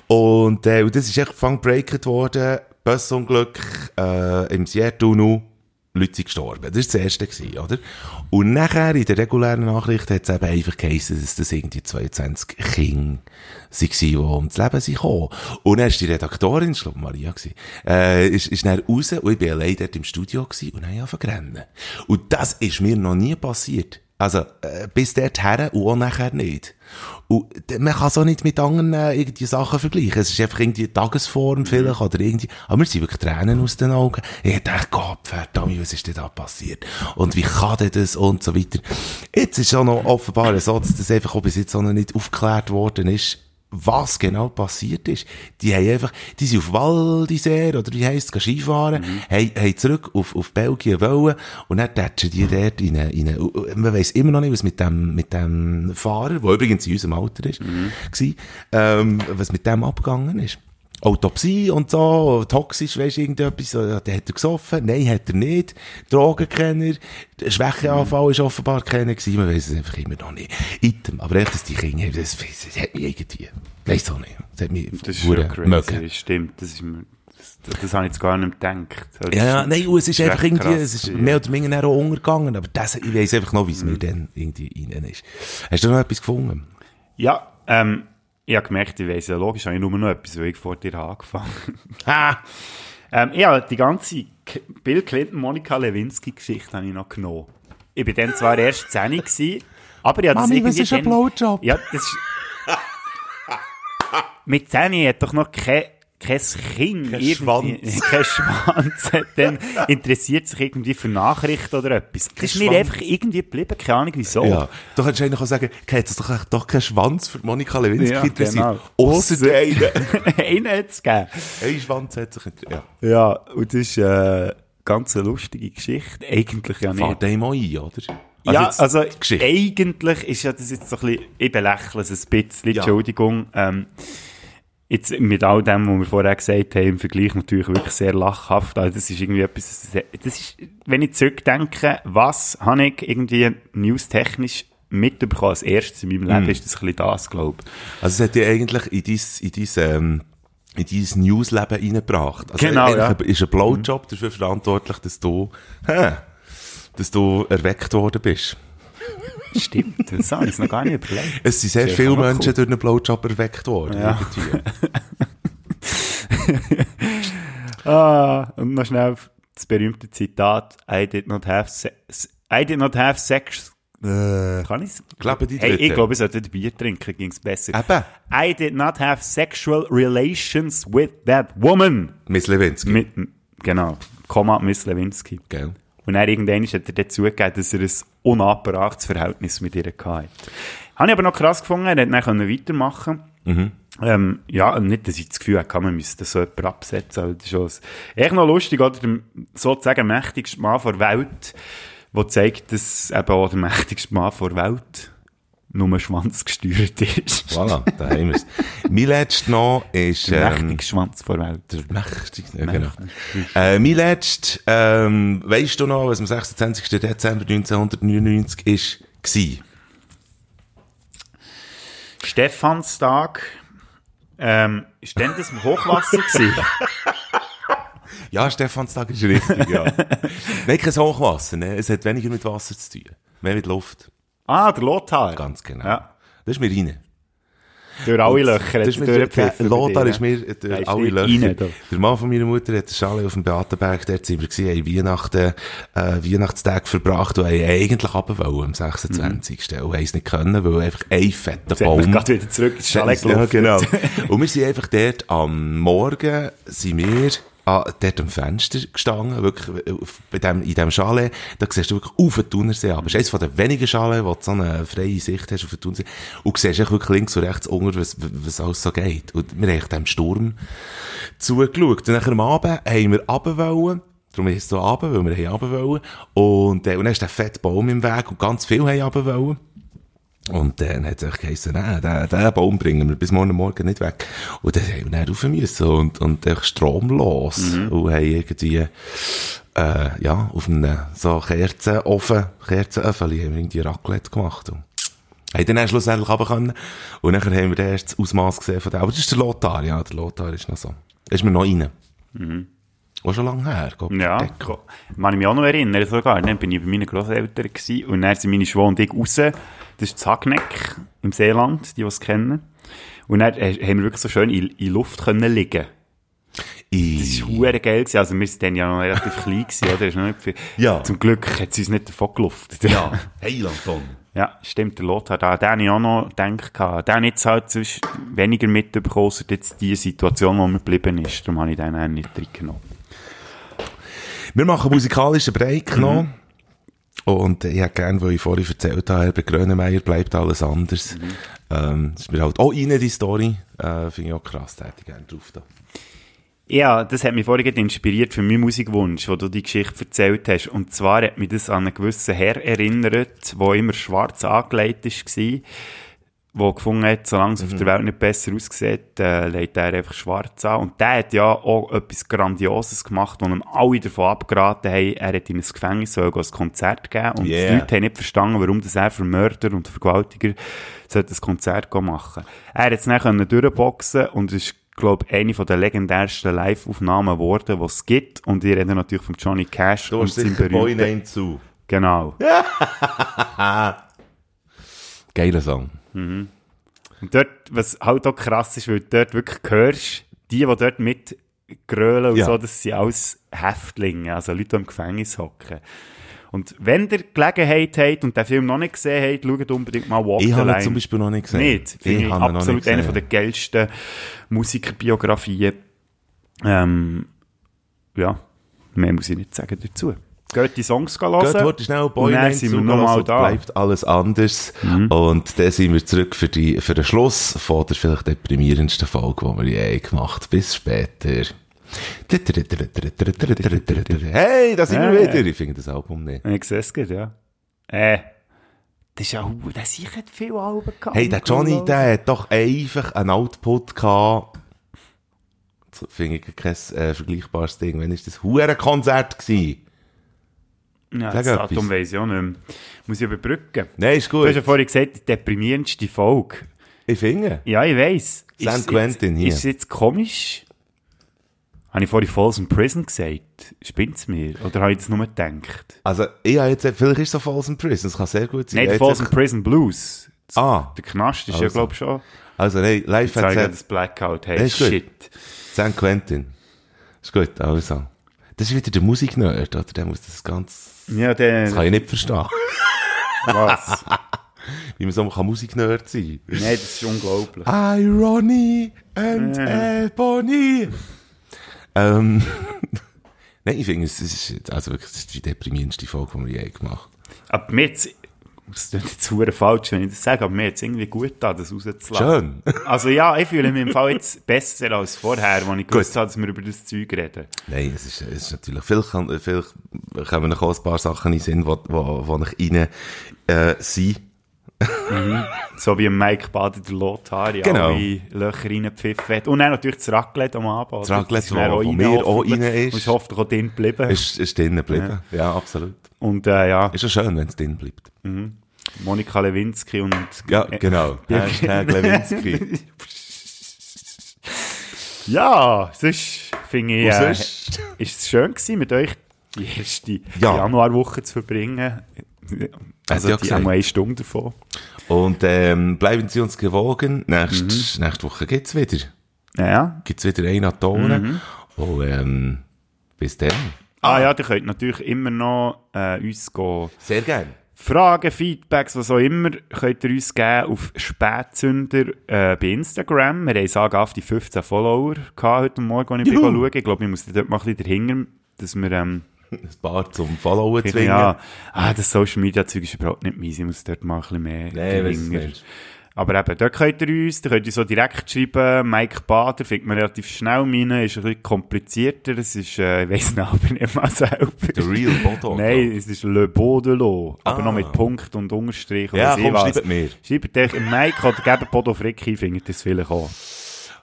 Und, äh, und das ist echt fangbreaket worden, Bussunglück, äh, im Seattle Leute sind gestorben. Das war das erste, gewesen, oder? Und nachher, in der regulären Nachricht, hat es eben einfach geheißen, dass das irgendwie 22 Kinder waren, die ums Leben sind gekommen. Und dann ist die Redaktorin, ich glaube Maria gewesen, äh, ist, ist dann raus und ich bin allein dort im Studio gewesen und dann angefangen. Und das ist mir noch nie passiert. Also, äh, bis dorthin und auch nachher nicht. Und man kann es auch nicht mit anderen äh, irgendwie Sachen vergleichen. Es ist einfach irgendwie Tagesform vielleicht oder irgendwie, aber mir sind wirklich Tränen aus den Augen. Ich dachte, Gott, verdammt, was ist denn da passiert? Und wie kann denn das und so weiter. Jetzt ist auch noch offenbar so, dass das einfach auch bis jetzt auch noch nicht aufgeklärt worden ist, was genau passiert ist. Die haben einfach, die sind auf Val d'Isère, oder wie heisst es, Skifahren, Mhm. haben, haben zurück auf, auf Belgien wollen, und dann tätschen die dort in eine, in eine, man weiss immer noch nicht, was mit dem, mit dem Fahrer, der übrigens in unserem Alter ist, Mhm. gsi, ähm, was mit dem abgegangen ist. Autopsie und so, toxisch, weisst du, irgendetwas, der hat er gesoffen, nein, hat er nicht, Drogenkenner, Schwächeanfall ist offenbar keiner gewesen, man weiss es einfach immer noch nicht. Item, aber echt, dass die Kinder, das, das hat mich irgendwie, weiss auch nicht, das hat mich Das ist schon crazy, mögen. das stimmt. Das, ist, mir- das, das habe ich jetzt gar nicht gedacht. Das Ja, ja, nein, es ist das einfach irgendwie, krass es ist gewesen. mehr oder weniger auch untergegangen, aber das, ich weiss einfach noch, wie es Mhm. mir dann irgendwie rein ist. Hast du noch etwas gefunden? Ja, ähm, ich habe gemerkt, ich weiss ja logisch, habe ich nur noch etwas, weil ich vor dir habe angefangen Ha! ähm, Ja, die ganze Bill Clinton, Monika Lewinsky-Geschichte habe ich noch genommen. Ich war dann zwar erst 10 gewesen, aber ich habe das Mami, irgendwie was ist ein Blowjob? Ja, das ist... Mit 10 hat doch noch kein, kein Kind Kein irgendwie- Schwanz. kein Schwanz, hat dann interessiert sich irgendwie für Nachrichten oder etwas. Das ist mir Schwanz. einfach irgendwie geblieben, keine Ahnung wieso. Ja, du könntest eigentlich auch sagen, hat es doch, doch keinen Schwanz für Monika Lewinsky Ja, interessiert. genau. Ausser der eine. Einen hat es gegeben. Ein Schwanz hat sich interessiert. Ja. Ja, und das ist äh, ganz eine lustige Geschichte. Eigentlich ja nicht. Fahrt dem auch ein, oder? ja, jetzt also Geschichte. eigentlich ist ja das jetzt so ein bisschen, ich belächle es ein bisschen, Ja. Entschuldigung. Ähm, jetzt mit all dem, was wir vorher gesagt haben, im Vergleich natürlich wirklich sehr lachhaft. Also das ist irgendwie etwas, das ist, wenn ich zurückdenke, was habe ich irgendwie newstechnisch mitbekommen als erstes in meinem Mhm. Leben, ist das ein bisschen das, glaube ich. Also es hat dich eigentlich in dein, in dein, ähm, in dein Newsleben reingebracht. Also Genau, ja. Mhm. ist ein Blowjob dafür verantwortlich, dass du, hä, dass du erweckt worden bist. Stimmt, das habe ich noch gar nicht überlegt. Es sind sehr Sehr viele cool. Menschen durch einen Blowjob erweckt worden. Ja. Ah, und noch schnell das berühmte Zitat, I did not have sex, I did not have sex, äh, kann ich's? Glaube die Hey, ich glaube, ich sollte ein Bier trinken, ging's besser. Eben. I did not have sexual relations with that woman. Miss Lewinsky. Mit, genau, Komma, Miss Lewinsky. Gell? Und dann irgendwann hat er dazu gegeben, dass er ein unabbrachtes Verhältnis mit ihr hatte. Habe ich aber noch krass gefunden, er hätte dann weitermachen ähm, ja, und nicht, dass ich das Gefühl hatte, man müsste so jemanden absetzen. aber Das ist ein- echt noch lustig, oder? Der sozusagen mächtigste Mann der Welt, der zeigt, dass eben auch der mächtigste Mann der Welt nur Schwanz gesteuert ist. Voilà, da haben wir es. Mein letzter noch ist, Der ähm, mächtigste Schwanz der Welt. der mächtigste, ja, genau. Äh, mein letzter, ähm, weisst du noch, was am 26. Dezember 1999 ist, gsi? Stephanstag, ähm, ist denn das Hochwasser gewesen? Ja, Stephanstag ist richtig, ja. Nein, kein Hochwasser, ne? Es hat weniger mit Wasser zu tun. Mehr mit Luft. Ah, der Lothar. Ganz genau. Ja. Das ist mir rein. Durch alle Löcher. Das ist mir, durchgepfiffen bei Lothar ist mir durch ist alle Löcher. rein, der Mann von meiner Mutter hat eine Schale auf dem Beatenberg, dort sind wir gewesen, haben Weihnachten, äh, Weihnachtstag verbracht und haben eigentlich runter wollen am 26. Und haben es nicht können, weil einfach ein fetter Jetzt Baum gerade wieder zurück ins Chalet Ja, gelaufen. genau. Und wir sind einfach dort am Morgen, sind wir ah, dort am Fenster gestanden, wirklich, bei dem, in dem Chalet, da siehst du wirklich auf den Thunersee, aber es ist eines den wenigen Chalets, wo du so eine freie Sicht hast auf den Thunersee, und siehst echt wirklich links und rechts unter, was, was alles so geht. Und wir haben dem Sturm zugeschaut. Und nachher am Abend haben wir runter Darum ist es so runter, weil wir haben runter. Und, äh, und dann ist der fette Baum im Weg und ganz viel haben runter. Und dann hat es echt geheißen, nein, den, den Baum bringen wir bis morgen Morgen nicht weg. Und dann haben wir dann rauf müssen und, und echt stromlos. Und haben irgendwie, äh, ja, auf einem so Kerzenofen, Kerzenöffel, haben wir irgendwie Raclette gemacht. Und haben dann, dann schlussendlich runter können. Und dann haben wir dann erst das Ausmaß gesehen von dem. Aber das ist der Lothar, ja, der Lothar ist noch so. Ist mir noch rein. Auch schon lange her, Gott Ja, verdecke. ko- kann ich mich auch noch erinnern sogar. Dann bin ich bei meinen Großeltern gewesen, und dann sind meine Schwester und ich raus. Das ist Zagneck im Seeland, die, die es kennen. Und dann äh, haben wir wirklich so schön in, in Luft können liegen. Das war hure geil. Gewesen. Also wir waren dann ja noch relativ klein, gewesen, oder? Ist noch nicht viel. Ja. Zum Glück hat es uns nicht davon geluftet. Ja, hey, Anton. Ja, stimmt, der Lothar, da, den ich auch noch gedacht. Den habe ich jetzt halt sonst weniger mitbekommen, als jetzt die Situation, wo mir geblieben ist. Darum habe ich den auch nicht reingenommen. Wir machen musikalischen Break noch. Und ich hätte gerne, weil ich vorhin erzählt habe, bei Grönemeyer bleibt alles anders. Ähm, das ist mir halt auch rein, die Story. Äh, Finde ich auch krass, da hätte ich gerne drauf da. Ja, das hat mich vorhin inspiriert für meinen Musikwunsch, wo du die Geschichte erzählt hast. Und zwar hat mich das an einen gewissen Herr erinnert, der immer schwarz angelegt war, der gefunden hat, solange es auf der Welt nicht besser aussieht, äh, legt er einfach schwarz an. Und der hat ja auch etwas Grandioses gemacht, wo ihm alle davon abgeraten haben, er hat in ein Gefängnis soll ein Konzert geben und Yeah. die Leute haben nicht verstanden, warum das er für Mörder und Vergewaltiger sollte ein Konzert machen. Er hat es dann können durchboxen und es ist glaube eine von der legendärsten Live-Aufnahmen geworden, die es gibt. Und ich rede natürlich von Johnny Cash Du und seinem Boy berühmten... Name zu. Genau. Geiler Song. Und dort, was halt auch krass ist, weil du dort wirklich hörst, die, die dort mit grölen und Ja. so, das sind alles Häftlinge, also Leute, die im Gefängnis hocken. Und wenn ihr Gelegenheit habt und den Film noch nicht gesehen habt, schaut unbedingt mal Walk Ich the habe ihn Line. zum Beispiel noch nicht gesehen. Nicht. Finde ich noch absolut eine der geilsten Musikerbiografien. Ähm, ja, mehr muss ich nicht sagen dazu. Geht die Songs hören. Geht heute schnell Boy und dann Name sind wir nochmal da. bleibt alles anders. Und dann sind wir zurück für, die, für den Schluss von der vielleicht deprimierendsten Folge, die wir je gemacht haben. Bis später. Hey, da sind wir Hey. wieder. Ich finde das Album nicht. Ich sehe es gerade, ja. Äh, das ist ja, hu- der sicher hat viele Alben gehabt. Hey, der Johnny, der hat doch einfach einen Output gehabt. Finde ich kein äh, vergleichbares Ding. Wann ist das? Hurenkonzert gewesen? Ja, Sag das etwas. Datum weiss ich auch nicht mehr. Muss ich überbrücken. Nein, ist Du hast ja gut. vorhin gesagt, die deprimierendste Folge. Ich finde. Ja, ich weiss. San Quentin hier. Ist es jetzt komisch? Habe ich vorhin Folsom Prison gesagt? Spinnt's mir? Oder habe ich das nur gedacht? Also, ich habe jetzt, vielleicht ist es so Folsom Prison, das kann sehr gut sein. Nein, Folsom einfach- Prison Blues. Ah, Der Knast ist ja, Also. glaube ich, schon. also nein, live hat das Blackout. Hey, Das ist gut. shit. San Quentin. Ist gut, also. Das ist wieder der Musiknerd, oder? Der muss das ganz, Ja, der. das kann ich nicht verstehen. Was? Wie man so kann Musiknerd sein. Nein, das ist unglaublich. Irony and Ebony. Ähm, nein, ich finde, es ist, also wirklich, das ist die deprimierendste Folge, die wir je gemacht haben. Aber mir jetzt. Das klingt jetzt verdammt falsch, wenn ich das sage, aber mir jetzt irgendwie gut da, das rauszulassen. Schön. Also ja, ich fühle mich im Fall jetzt besser als vorher, als ich gewusst habe, dass wir über das Zeug reden. Nein, es ist, es ist natürlich, kann, vielleicht kommen noch ein paar Sachen in den Sinn, wo, wo ich rein, äh, sind. So wie Mike Bader der Lothar, ja, Genau. alle Löcher reingepfiffen hat. Und dann natürlich das Raclette am Abend. Das? Raclette, ist dann wo- wo mir auch rein ist. Und ist hoffentlich auch drin geblieben. Ist, ist drinnen geblieben. Ja. absolut. Und äh, ja, Ist ja schön, wenn es drin bleibt. Monika Lewinsky und... Ja, genau. Ja. Hashtag Lewinsky. Ja, sonst finde ich, äh, ist es schön gewesen, mit euch die erste Ja. Januarwoche zu verbringen. Also ja die gesagt. haben eine Stunde davon. Und ähm, bleiben Sie uns gewogen. Nächst, Nächste Woche gibt's wieder. Ja, ja. Gibt's wieder eine Tonen. Und ähm, bis dann. Ah ja, ihr könnt natürlich immer noch äh, uns gehen. Sehr gern. Fragen, Feedbacks, was auch immer, könnt ihr uns geben auf Spätzünder äh, bei Instagram. Wir haben sagen auf die 15 Follower gehabt heute Morgen, als ich schauen. Ich glaube, ich muss dort mal ein bisschen dahinter, dass wir, ähm, Ein paar zum Followen zwingen. ja, ah, das Social Media Zeug ist überhaupt nicht meins. Ich muss dort mal ein bisschen mehr es nicht. Aber eben, dort könnt ihr uns, da könnt ihr so direkt schreiben, Mike Bader findet man relativ schnell rein, ist ein bisschen komplizierter, es ist, äh, ich weiss nicht, aber nicht mal selber. Der Real Bodo. Nein, es ist Le Bodelo, aber Ah. noch mit Punkt und Unterstrich Ja, komm, schreibt mir. Schreibt euch Mike oder gebt Bodo Frick ein, findet das vielleicht auch.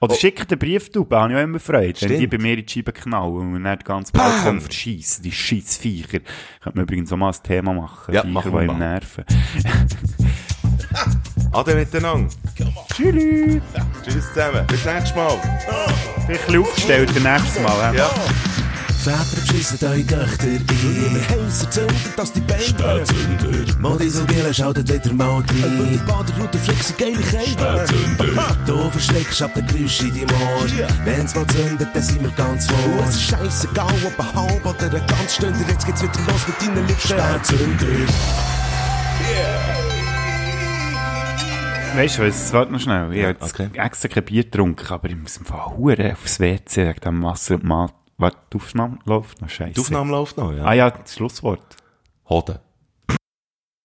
Oder schickt einen Brieftube, habe ich auch immer Freude, wenn die Oh. Stimmt. bei mir in die Scheibe knallen und dann den ganzen Balkon verschiessen, die Scheissviecher. Könnte man übrigens auch mal ein Thema machen, Ja, Viecher, machen wir mal. nerven. Ade miteinander. Tschüss! Tschüss zusammen. Bis nächstes Mal. Vielleicht ein bisschen aufgestellt, das nächste Mal. Ja. Ja. Väter beschissen eure Töchter ein. Wir Häuser zünden, dass die Beine und Gielen schaltet wieder mal rein. Über die Baderroute flexen geile Käfer. Du verschreckst ab den Geräusch in deinem Ohr. Wenn's mal zündet, dann sind wir ganz vor. Es ist scheissegal, ob ein halb oder ein ganz Stunde. Jetzt geht's wieder los mit deinen Lippen. Spätzünder. Weißt du was, warte noch schnell. Ich habe jetzt okay. extra kein Bier getrunken, aber ich muss im Fall Huren aufs WC wegen dem Wasser und Mat. Warte, die Aufnahme läuft noch scheiße. Die Aufnahme läuft noch, ja. Ah ja, das Schlusswort. Hoden.